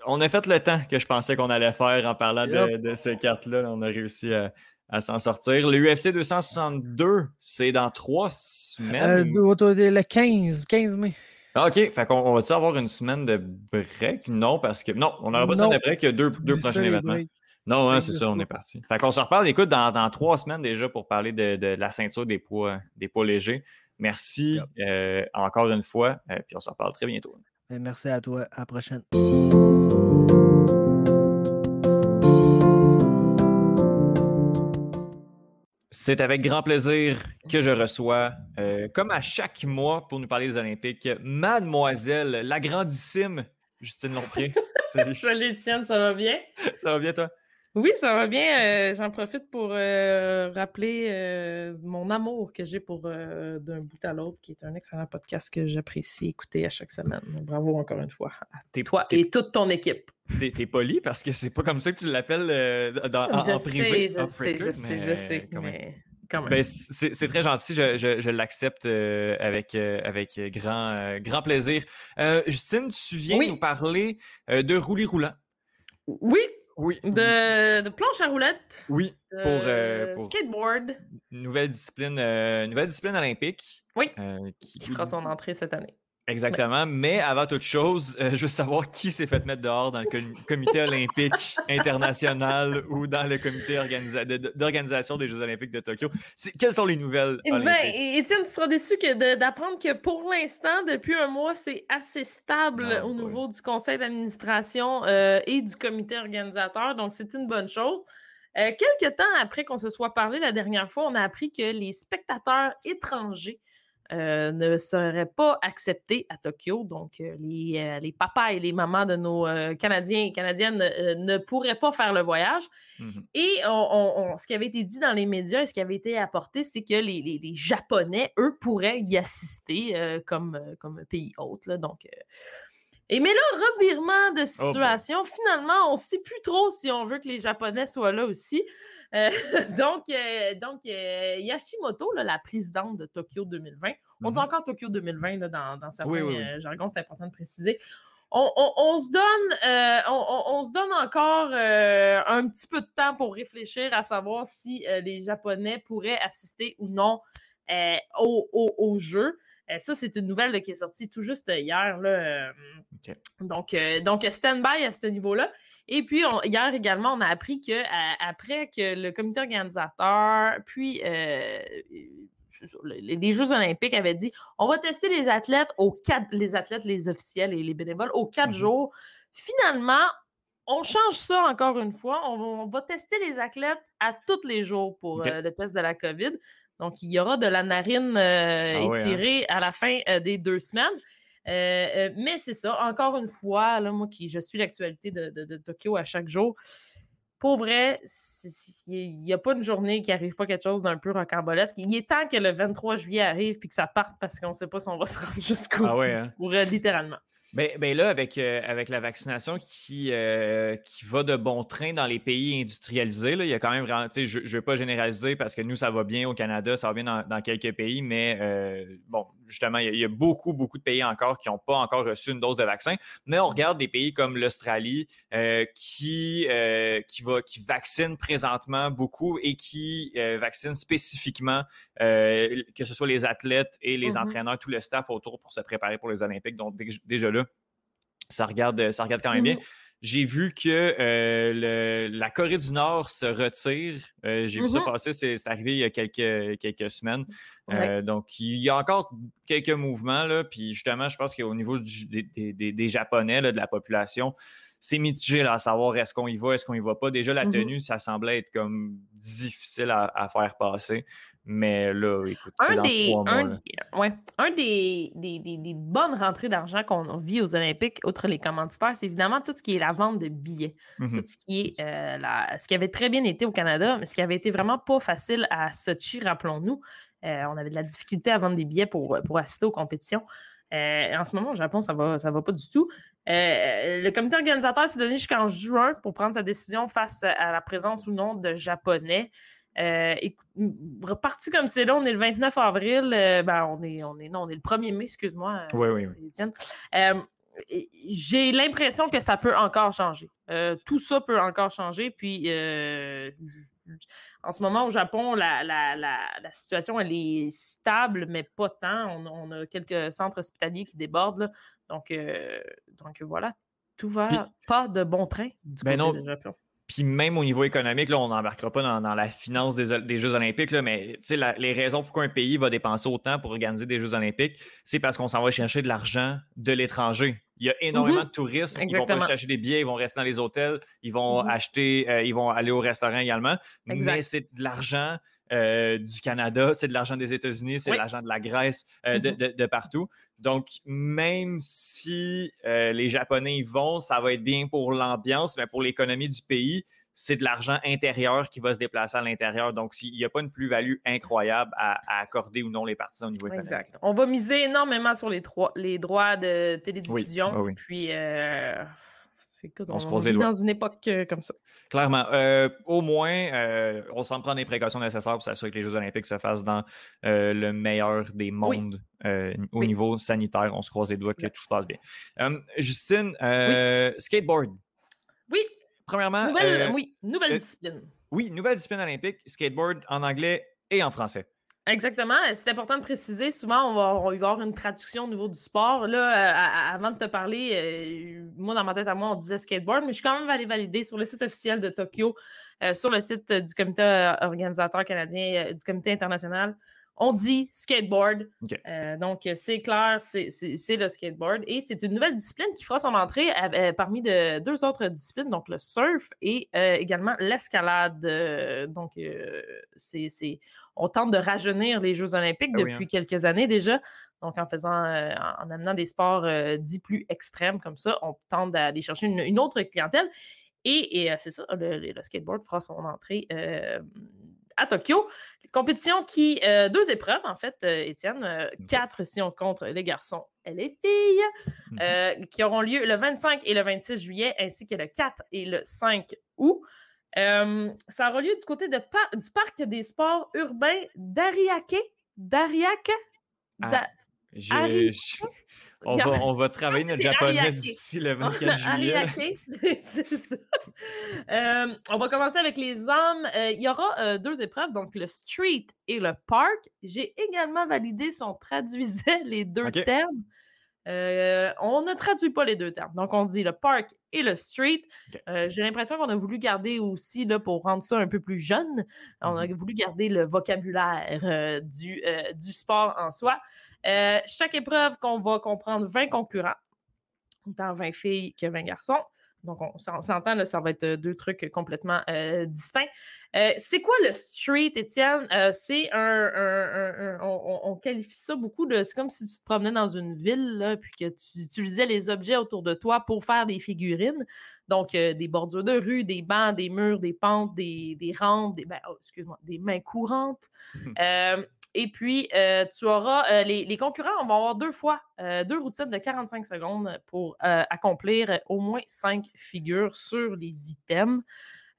Speaker 1: On a, fait le temps que je pensais qu'on allait faire en parlant de, ces cartes-là. On a réussi à, à s'en sortir. Le UFC 262, c'est dans trois semaines.
Speaker 4: Euh, le 15, 15 mai.
Speaker 1: Ah, OK. Fait qu'on on va-tu avoir une semaine de break? Non, parce que. Non, on n'aura pas ça de break. Il y a deux, deux prochains événements. Non, hein, c'est ça, on est parti. Fait qu'on se reparle, écoute, dans, dans, trois semaines déjà pour parler de, de, la ceinture des poids, des poids légers. Merci euh, encore une fois, euh, puis on se reparle très bientôt.
Speaker 4: Ben, merci à toi. À la prochaine.
Speaker 1: C'est avec grand plaisir que je reçois, euh, comme à chaque mois pour nous parler des Olympiques, mademoiselle, la grandissime Justine Lompré.
Speaker 5: Salut. Salut Tienne, ça va bien?
Speaker 1: Ça va bien toi?
Speaker 5: Oui, ça va bien. Euh, j'en profite pour euh, rappeler euh, mon amour que j'ai pour D'un bout à l'autre, qui est un excellent podcast que j'apprécie écouter à chaque semaine. Bravo encore une fois à toi et toute ton équipe.
Speaker 1: T'es poli parce que c'est pas comme ça que tu l'appelles en, privé.
Speaker 5: Je sais, je sais, je sais, mais...
Speaker 1: Ben, c'est très gentil, je, l'accepte avec, avec grand, grand plaisir. Justine, tu viens nous parler de roulis roulant.
Speaker 5: Oui,
Speaker 1: oui.
Speaker 5: De, planche à roulettes.
Speaker 1: Oui.
Speaker 5: Pour, skateboard.
Speaker 1: Nouvelle discipline, nouvelle discipline olympique.
Speaker 5: Oui. qui, fera son entrée cette année.
Speaker 1: Exactement. Mais avant toute chose, je veux savoir qui s'est fait mettre dehors dans le comité olympique international ou dans le comité d'organisation des Jeux olympiques de Tokyo. Quelles sont les nouvelles?
Speaker 5: Eh ben, Étienne, tu seras déçu d'apprendre que pour l'instant, depuis un mois, c'est assez stable ah, au niveau du conseil d'administration et du comité organisateur. Donc, c'est une bonne chose. quelques temps après qu'on se soit parlé la dernière fois, on a appris que les spectateurs étrangers euh, ne seraient pas acceptés à Tokyo. Donc, euh, euh, les, papas et les mamans de nos Canadiens et Canadiennes ne pourraient pas faire le voyage. Mmh et ce qui avait été dit dans les médias et ce qui avait été apporté, c'est que les, Japonais, eux, pourraient y assister comme, comme pays hôte. donc, et mais là, revirement de oh, situation, finalement, on ne sait plus trop si on veut que les Japonais soient là aussi. Euh, donc, euh, donc euh, Yashimoto, la présidente de Tokyo 2020, on dit mm-hmm. encore Tokyo 2020 dans, dans certains jargons, c'est important de préciser. On, se donne, on, se donne encore un petit peu de temps pour réfléchir à savoir si les Japonais pourraient assister ou non au, jeu. Ça, c'est une nouvelle qui est sortie tout juste hier. Là, Donc, donc stand-by à ce niveau-là. Et puis, hier également, on a appris que après que le comité organisateur, puis euh, les Jeux olympiques avaient dit on va tester les athlètes aux quatre, les athlètes, les officiels et les bénévoles aux quatre mmh jours. Finalement, on change ça encore une fois. On va, tester les athlètes à tous les jours pour euh, le test de la COVID. Donc, il y aura de la narine euh, ah hein. étirée à la fin des deux semaines. Euh, euh, mais c'est ça, encore une fois, là, moi qui je suis l'actualité de, Tokyo à chaque jour, pour vrai, il n'y a pas une journée qui n'arrive pas quelque chose d'un peu rocambolesque. Il est temps que le 23 juillet arrive puis que ça parte parce qu'on ne sait pas si on va se rendre jusqu'au ah ouais, hein? littéralement.
Speaker 1: Ben, ben, là, avec, euh, avec la vaccination qui, euh, qui va de bon train dans les pays industrialisés, là, il y a quand même vraiment, je ne vais pas généraliser parce que nous, ça va bien au Canada, ça va bien dans, quelques pays, mais euh, bon, justement, il y, a, beaucoup, beaucoup de pays encore qui n'ont pas encore reçu une dose de vaccin. Mais on regarde des pays comme l'Australie euh, qui, euh, qui, va, qui vaccinent présentement beaucoup et qui euh, vaccinent spécifiquement, que ce soit les athlètes et les mm-hmm. entraîneurs, tout le staff autour pour se préparer pour les Olympiques. Donc, déjà là, ça regarde, ça regarde quand même bien. J'ai vu que euh, la Corée du Nord se retire. Euh, j'ai vu ça mm-hmm. passer, c'est arrivé il y a quelques, quelques semaines. Euh, donc, il y a encore quelques mouvements. Là, puis justement, je pense qu'au niveau des, Japonais, de la population, c'est mitigé à savoir est-ce qu'on y va, est-ce qu'on y va pas. Déjà, la mm-hmm. tenue, ça semblait être comme difficile à faire passer. Mais là, écoute,
Speaker 5: un, des, un, ouais, un des, des, des, bonnes rentrées d'argent qu'on vit aux Olympiques, outre les commanditaires, c'est évidemment tout ce qui est la vente de billets. Mmh tout ce qui est euh, la, ce qui avait très bien été au Canada, mais ce qui avait été vraiment pas facile à Sochi, rappelons-nous. Euh, on avait de la difficulté à vendre des billets pour, pour assister aux compétitions. Euh, en ce moment, au Japon, ça va, ça va pas du tout. le comité organisateur s'est donné jusqu'en juin pour prendre sa décision face à la présence ou non de Japonais. Euh, reparti comme c'est là, on est le 29 avril, euh, ben on est, on est, non, on est le 1er mai, excuse-moi.
Speaker 1: Oui, oui, oui.
Speaker 5: Euh, j'ai l'impression que ça peut encore changer. tout ça peut encore changer. Puis, en ce moment, au Japon, la, la, la, situation, elle est stable, mais pas tant. On, a quelques centres hospitaliers qui débordent. Donc, donc, voilà, tout va pas de bon train du ben côté du Japon.
Speaker 1: Puis même au niveau économique, là, on n'embarquera pas dans, la finance des, Jeux olympiques, là, mais les raisons pourquoi un pays va dépenser autant pour organiser des Jeux olympiques, c'est parce qu'on s'en va chercher de l'argent de l'étranger. Il y a énormément mm-hmm. de touristes qui vont pas acheter des billets, ils vont rester dans les hôtels, ils vont mm-hmm. acheter, euh, ils vont aller au restaurant également. Mais c'est de l'argent euh, du Canada, c'est de l'argent des États-Unis, c'est de l'argent de la Grèce, euh, mm-hmm. de, partout. Donc, même si les Japonais y vont, ça va être bien pour l'ambiance, mais pour l'économie du pays, c'est de l'argent intérieur qui va se déplacer à l'intérieur. Donc, il n'y a pas une plus-value incroyable à, accorder ou non les partisans au niveau économique. Exact.
Speaker 5: On va miser énormément sur les, les droits de télédiffusion. Puis, euh, on, se pose dans une époque euh, comme ça.
Speaker 1: Clairement. Euh, au moins, on s'en prend les précautions nécessaires pour s'assurer que les Jeux olympiques se fassent dans le meilleur des mondes au niveau sanitaire. On se croise les doigts que tout se passe bien. Justine, skateboard.
Speaker 5: Oui,
Speaker 1: Premièrement.
Speaker 5: Nouvelle, euh, oui, nouvelle euh, discipline.
Speaker 1: Oui, nouvelle discipline olympique, skateboard en anglais et en français.
Speaker 5: Exactement. C'est important de préciser. Souvent, on va, on avoir une traduction au niveau du sport. Là, euh, avant de te parler, moi, dans ma tête à moi, on disait skateboard, mais je suis quand même allé valider sur le site officiel de Tokyo, sur le site du comité organisateur canadien, du comité international on dit skateboard. Euh, donc, c'est clair, c'est le skateboard. Et c'est une nouvelle discipline qui fera son entrée euh, parmi de, deux autres disciplines, donc le surf et euh, également l'escalade. donc, c'est on tente de rajeunir les Jeux olympiques ah depuis hein. quelques années déjà. Donc, en faisant, en amenant des sports dits plus extrêmes comme ça, on tente d'aller chercher une, autre clientèle. Et, c'est ça, le, skateboard fera son entrée à Tokyo. Compétition qui, euh, deux épreuves en fait, euh, Étienne, euh, quatre si on compte les garçons et les filles, mhm. qui auront lieu le 25 et le 26 juillet, ainsi que le 4 et le 5 août. ça aura lieu du côté de du parc des sports urbains d'Ariake. D'Ariake?
Speaker 1: Ah, on, va, on va travailler notre japonais d'ici le 24 juillet. c'est ça.
Speaker 5: Euh, on va commencer avec les hommes. Euh, il y aura euh, deux épreuves, donc le street et le park. J'ai également validé si on traduisait les deux termes. on ne traduit pas les deux termes. Donc, on dit le park et le street. J'ai l'impression qu'on a voulu garder aussi, là, pour rendre ça un peu plus jeune, on a mm-hmm. voulu garder le vocabulaire du, du sport en soi. Euh, chaque épreuve qu'on va comprendre 20 concurrents, autant 20 filles que 20 garçons. Donc, on, s'entend, ça va être deux trucs complètement euh, distincts. Euh, c'est quoi le street, Étienne? c'est un. on, qualifie ça beaucoup de. C'est comme si tu te promenais dans une ville, là, puis que tu utilisais les objets autour de toi pour faire des figurines. Donc, des bordures de rue, des bancs, des murs, des pentes, des, des rampes, des, ben, oh, excuse-moi, des mains courantes. Et puis, euh, tu auras euh, les, concurrents vont avoir deux fois euh, deux routines de 45 secondes pour accomplir au moins cinq figures sur les items.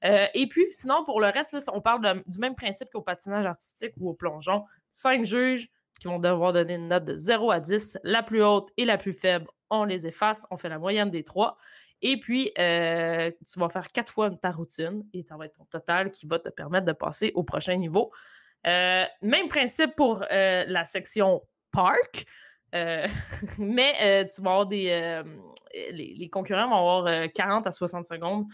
Speaker 5: et puis, sinon, pour le reste, on parle du même principe qu'au patinage artistique ou au plongeon. Cinq juges, qui vont devoir donner une note de 0 à 10. La plus haute et la plus faible, on les efface, on fait la moyenne des trois. Et puis, tu vas faire quatre fois ta routine et ça va être ton total qui va te permettre de passer au prochain niveau. Euh, même principe pour euh, la section park. mais tu vas avoir des. les, concurrents vont avoir 40 à 60 secondes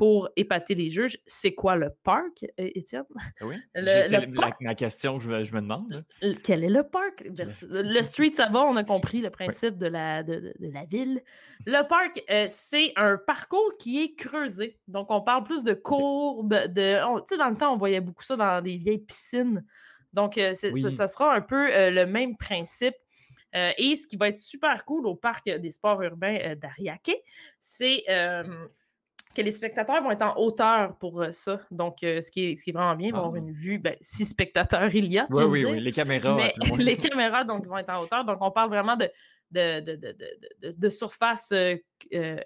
Speaker 5: pour épater les juges. C'est quoi le parc, Étienne?
Speaker 1: Ah oui, c'est ma question que je me, demande.
Speaker 5: Quel est le parc? Le street, ça va, on a compris le principe de, la, de, la ville. Le parc, euh, c'est un parcours qui est creusé. Donc, on parle plus de courbes. De, tu sais, dans le temps, on voyait beaucoup ça dans des vieilles piscines. Donc, euh, ça, sera un peu euh, le même principe. et ce qui va être super cool au parc des sports urbains d'Ariake, c'est que les spectateurs vont être en hauteur pour euh, ça. Donc, euh, ce, qui est, ce qui est vraiment bien, ils vont avoir ah. une vue, ben, si spectateurs il y a.
Speaker 1: oui, oui, oui, les caméras.
Speaker 5: les caméras donc, vont être en hauteur. Donc, on parle vraiment de, de, de, de surface euh,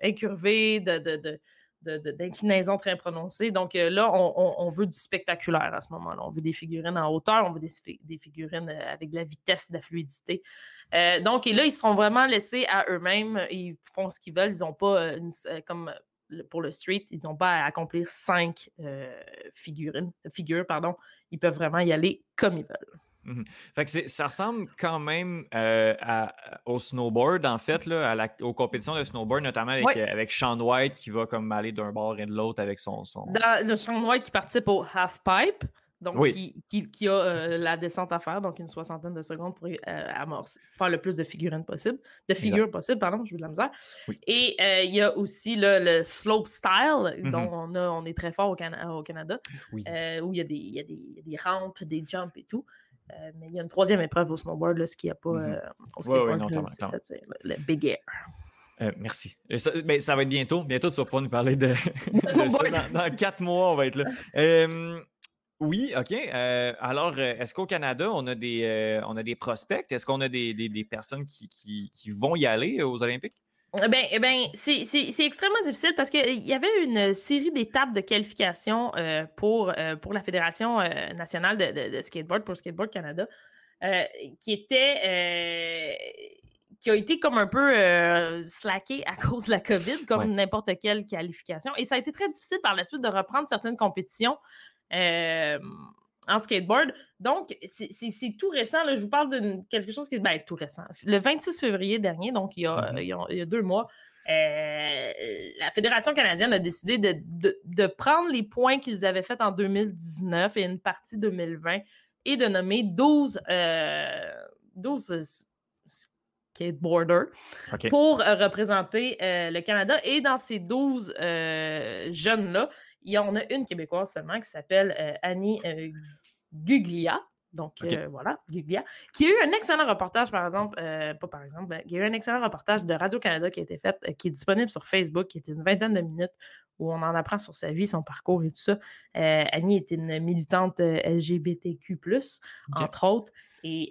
Speaker 5: incurvée, de, d'inclinaison très prononcée. Donc là, on, veut du spectaculaire à ce moment-là. On veut des figurines en hauteur, on veut des, figurines avec de la vitesse, de la fluidité. donc, et là, ils seront vraiment laissés à eux-mêmes. Ils font ce qu'ils veulent. Ils n'ont pas, une, comme pour le street, ils n'ont pas à accomplir cinq euh, figurines, figures. Pardon. Ils peuvent vraiment y aller comme ils veulent.
Speaker 1: Mhm. Fait que ça ressemble quand même euh, au snowboard, en fait, là, à la, aux compétitions de snowboard, notamment avec, euh, avec Sean White qui va comme aller d'un bord et de l'autre avec son, son.
Speaker 5: Dans, le Sean White qui participe au half-pipe donc qui, a euh, la descente à faire, donc une soixantaine de secondes pour euh, faire le plus de figurines possible, de figures possibles, pardon, je veux de la misère. Et euh, il y a aussi le slope style, mm-hmm. dont on, a, on est très fort au, Canada, où il y, a des, des, rampes, des jumps et tout. mais il y a une troisième épreuve au snowboard, là, ce qu'il n'y a pas le, Big Air.
Speaker 1: merci. Ça, mais ça va être bientôt. Bientôt, tu vas pouvoir nous parler de, Dans, quatre mois, on va être là. Oui, OK. Euh, alors, euh, est-ce qu'au Canada, on a des, euh, on a des prospects? Est-ce qu'on a des, des, personnes qui, qui, qui, vont y aller aux Olympiques?
Speaker 5: Eh bien, eh ben, c'est extrêmement difficile parce qu'il y avait une série d'étapes de qualification pour, pour la Fédération nationale de, skateboard, pour Skateboard Canada, qui était qui a été comme un peu slacké à cause de la COVID, comme n'importe quelle qualification. Et ça a été très difficile par la suite de reprendre certaines compétitions euh, en skateboard. Donc, c'est tout récent. je vous parle de quelque chose qui est ben, tout récent. Le 26 février dernier, donc il y a, mm-hmm. deux mois, euh, la Fédération canadienne a décidé de, prendre les points qu'ils avaient faits en 2019 et une partie 2020 et de nommer 12, 12 euh, skateboarders pour représenter le Canada. Et dans ces 12 jeunes-là, il y en a une québécoise seulement qui s'appelle euh, Annie euh, Guglia. Donc, euh, voilà, Guglia, qui a eu un excellent reportage, par exemple, pas par exemple, ben, qui a eu un excellent reportage de Radio-Canada qui a été fait, qui est disponible sur Facebook, qui est une vingtaine de minutes, où on en apprend sur sa vie, son parcours et tout ça. Annie est une militante LGBTQ, entre autres, et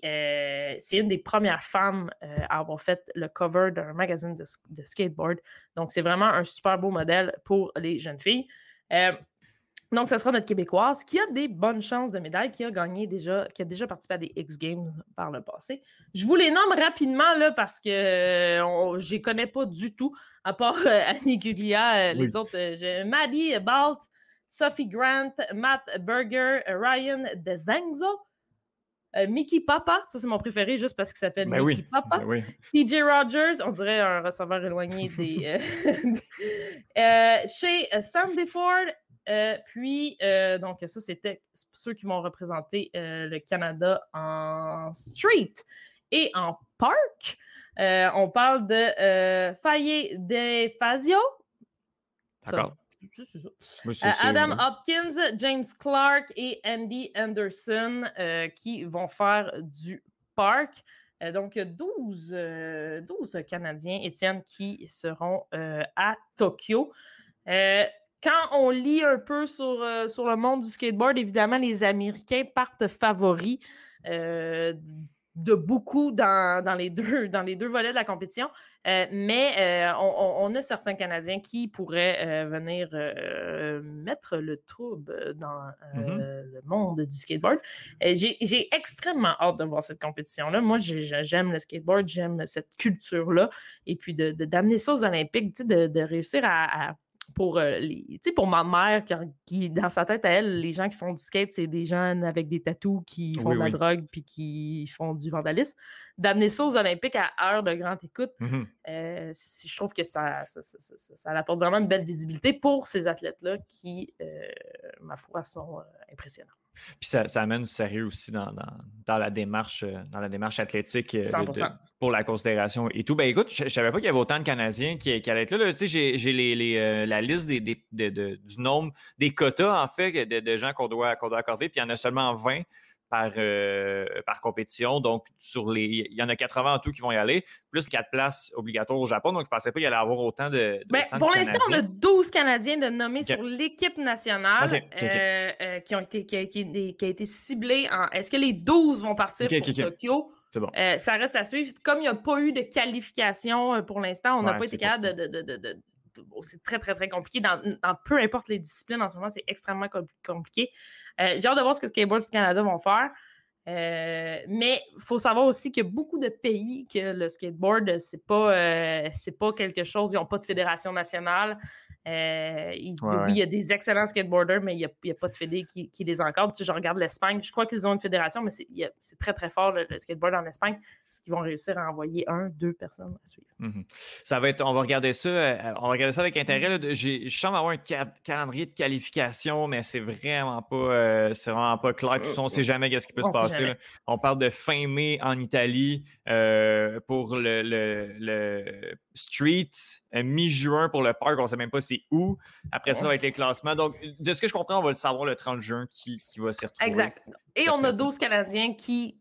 Speaker 5: c'est une des premières femmes à avoir fait le cover d'un magazine de skateboard. Donc, c'est vraiment un super beau modèle pour les jeunes filles. Euh, donc, ce sera notre Québécoise qui a des bonnes chances de médaille, qui a gagné déjà, qui a déjà participé à des X Games par le passé. Je vous les nomme rapidement là, parce que euh, je ne connais pas du tout, à part euh, Annie Guglia. Les autres, j'ai Maddie Balt, Sophie Grant, Matt Berger, Ryan DeZangzo. Mickey Papa, ça c'est mon préféré juste parce qu'il s'appelle ben Mickey Papa. Ben TJ Rogers, on dirait un receveur éloigné des. chez Sandy Ford, puis, donc, ça, c'était ceux qui vont représenter le Canada en street et en park. on parle de Faye De Fazio.
Speaker 1: D'accord.
Speaker 5: Euh, Adam Hopkins, James Clark et Andy Anderson euh, qui vont faire du parc. Euh, donc, 12, 12 Canadiens, Étienne, qui seront à Tokyo. quand on lit un peu sur, sur le monde du skateboard, évidemment, les Américains partent favoris de beaucoup dans, les deux, dans les deux volets de la compétition. Euh, mais euh, on, a certains Canadiens qui pourraient euh, venir mettre le trouble dans mm-hmm. le monde du skateboard. J'ai extrêmement hâte de voir cette compétition-là. Moi, j'aime le skateboard, j'aime cette culture-là. Et puis d'amener de, ça aux Olympiques, de, de réussir à pour, euh, pour ma mère, qui, dans sa tête à elle, les gens qui font du skate, c'est des gens avec des tatous qui font de la drogue puis qui font du vandalisme. D'amener ça aux Olympiques à heure de grande écoute, mmh euh, je trouve que ça, ça, apporte vraiment une belle visibilité pour ces athlètes-là qui, euh, ma foi, sont impressionnants.
Speaker 1: Puis ça, amène du sérieux aussi dans, la, démarche, euh, dans la démarche athlétique euh, pour la considération et tout. Ben écoute, je, ne savais pas qu'il y avait autant de Canadiens qui, allaient être là. Tu sais, j'ai les, euh, la liste des, du nombre, des quotas en fait, de, gens qu'on doit, qu'on doit accorder, puis il y en a seulement 20 par, euh, par compétition. Donc, sur les, il y en a 80 en tout qui vont y aller, plus 4 places obligatoires au Japon. Donc, je ne pensais pas qu'il y allait avoir autant de.
Speaker 5: Ben, pour l'instant, on a 12 Canadiens de nommer sur l'équipe nationale euh, euh, qui, ont été, qui, a été, qui a été ciblée en. Est-ce que les 12 vont partir pour Tokyo? Bon. ça reste à suivre. Comme il n'y a pas eu de qualification pour l'instant, on n'a pas été capable de, c'est très, très, très compliqué. Dans, peu importe les disciplines en ce moment, c'est extrêmement compliqué. Euh, j'ai hâte de voir ce que Skateboard Canada vont faire. Euh, mais il faut savoir aussi qu'il y a beaucoup de pays que le skateboard, c'est pas, euh, c'est pas quelque chose, ils n'ont pas de fédération nationale. Euh, oui, il y a des excellents skateboarders, mais il n'y a, pas de fédé qui, les encadre. Si je regarde l'Espagne, je crois qu'ils ont une fédération, mais c'est très, très fort le, skateboard en Espagne. Est-ce qu'ils vont réussir à envoyer un, deux personnes à suivre?
Speaker 1: Mhm. Ça va être, on va regarder ça, euh, on va regarder ça avec intérêt. Je sens avoir un calendrier de qualification, mais c'est vraiment pas, euh, c'est vraiment pas clair. on ne sait jamais ce qui peut se passer. On parle de fin mai en Italie pour le, le street, mi-juin pour le parc, on ne sait même pas c'est où. Après ça, ça va être les classements. Donc, de ce que je comprends, on va le savoir le 30 juin qui, qui va s'y retrouver.
Speaker 5: Exact. Et on a 12 Canadiens qui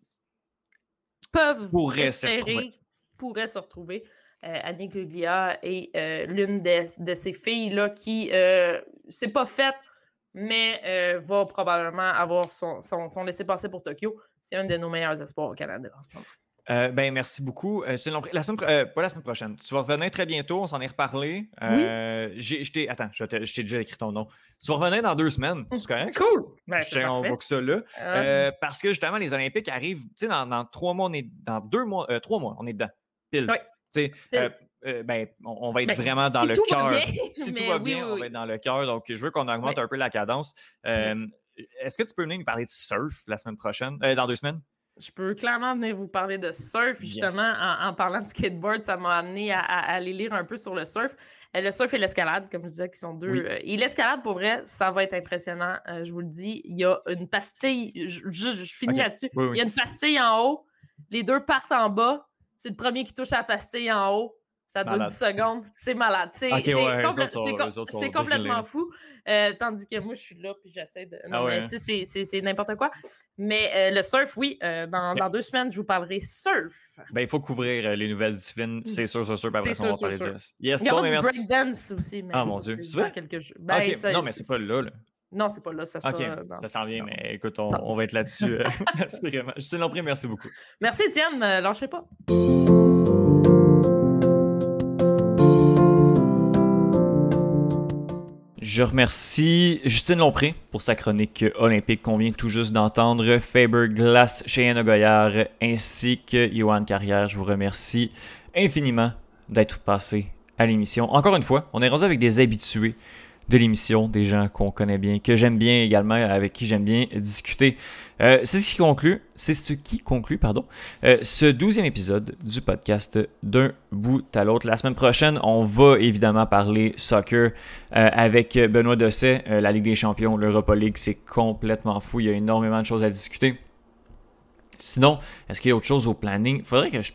Speaker 5: peuvent
Speaker 1: pourraient
Speaker 5: espérer, pourraient se retrouver. Euh, Annie Guglia est euh, l'une de, ces filles-là qui, euh, c'est pas faite, mais euh, va probablement avoir son, son, son laissé-passer pour Tokyo. C'est un de nos meilleurs espoirs au Canada en ce moment.
Speaker 1: Euh, ben, merci beaucoup. Euh, la semaine, euh, pas la semaine prochaine. Tu vas revenir très bientôt. On s'en est reparlé. Oui. Attends, je t'ai déjà écrit ton nom. Tu vas revenir dans deux semaines. C'est correct?
Speaker 5: Cool.
Speaker 1: Ben, on voit que ça là. parce que justement, les Olympiques arrivent. Tu sais, dans, trois mois, on est dans deux mois, trois mois, on est dedans. Pile. Oui. ben, on, va être ben, vraiment dans le cœur. Si tout va bien, on va être dans le cœur. Donc, je veux qu'on augmente un peu la cadence. Est-ce que tu peux venir nous parler de surf la semaine prochaine, dans deux semaines?
Speaker 5: Je peux clairement venir vous parler de surf. Justement, en, parlant de skateboard, ça m'a amené à, aller lire un peu sur le surf. Euh, le surf et l'escalade, comme je disais, qui sont deux. Euh, et l'escalade, pour vrai, ça va être impressionnant. Euh, je vous le dis, il y a une pastille. Je, finis là-dessus. Il y a une pastille en haut. Les deux partent en bas. C'est le premier qui touche la pastille en haut. Ça dure 10 secondes. C'est malade. C'est complètement fou. Euh, tandis que moi, je suis là puis j'essaie de. Non, ah mais tu sais, c'est n'importe quoi. Mais euh, le surf, oui, euh, dans, dans, deux semaines, je vous parlerai surf.
Speaker 1: Ben, il faut couvrir les nouvelles disciplines. Mm. C'est sûr, c'est sûr. Après ça, on va parler de
Speaker 5: yes, Il y aura du breakdance aussi. Mais
Speaker 1: ah, mon Dieu.
Speaker 5: C'est vrai? Quelques... Ben,
Speaker 1: non, mais c'est pas là. là.
Speaker 5: Non, c'est pas là, ça
Speaker 1: sera. ça s'en vient, mais écoute, on, on va être là-dessus. Justine Lompré, merci beaucoup.
Speaker 5: Merci, Étienne. lâchez pas.
Speaker 1: Je remercie Justine Lompré pour sa chronique olympique qu'on vient tout juste d'entendre, Faber Glass, Cheyenne Goyard ainsi que Johan Carrière. Je vous remercie infiniment d'être passé à l'émission. Encore une fois, on est rendu avec des habitués de l'émission, des gens qu'on connaît bien, que j'aime bien également, avec qui j'aime bien discuter. Euh, c'est ce qui conclut, c'est ce qui conclut, pardon, euh, ce douzième épisode du podcast d'un bout à l'autre. La semaine prochaine, on va évidemment parler soccer euh, avec Benoît Dosset, la Ligue des Champions, l'Europa League, c'est complètement fou. Il y a énormément de choses à discuter. Sinon, est-ce qu'il y a autre chose au planning? Faudrait que je,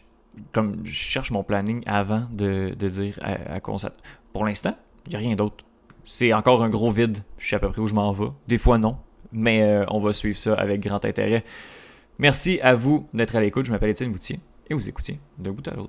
Speaker 1: comme je cherche mon planning avant de, dire à, à concept. Pour l'instant, il n'y a rien d'autre c'est encore un gros vide. Je sais à peu près où je m'en vais. Des fois, non. Mais euh, on va suivre ça avec grand intérêt. Merci à vous d'être à l'écoute. Je m'appelle Étienne Boutier et vous écoutez de bout à l'autre.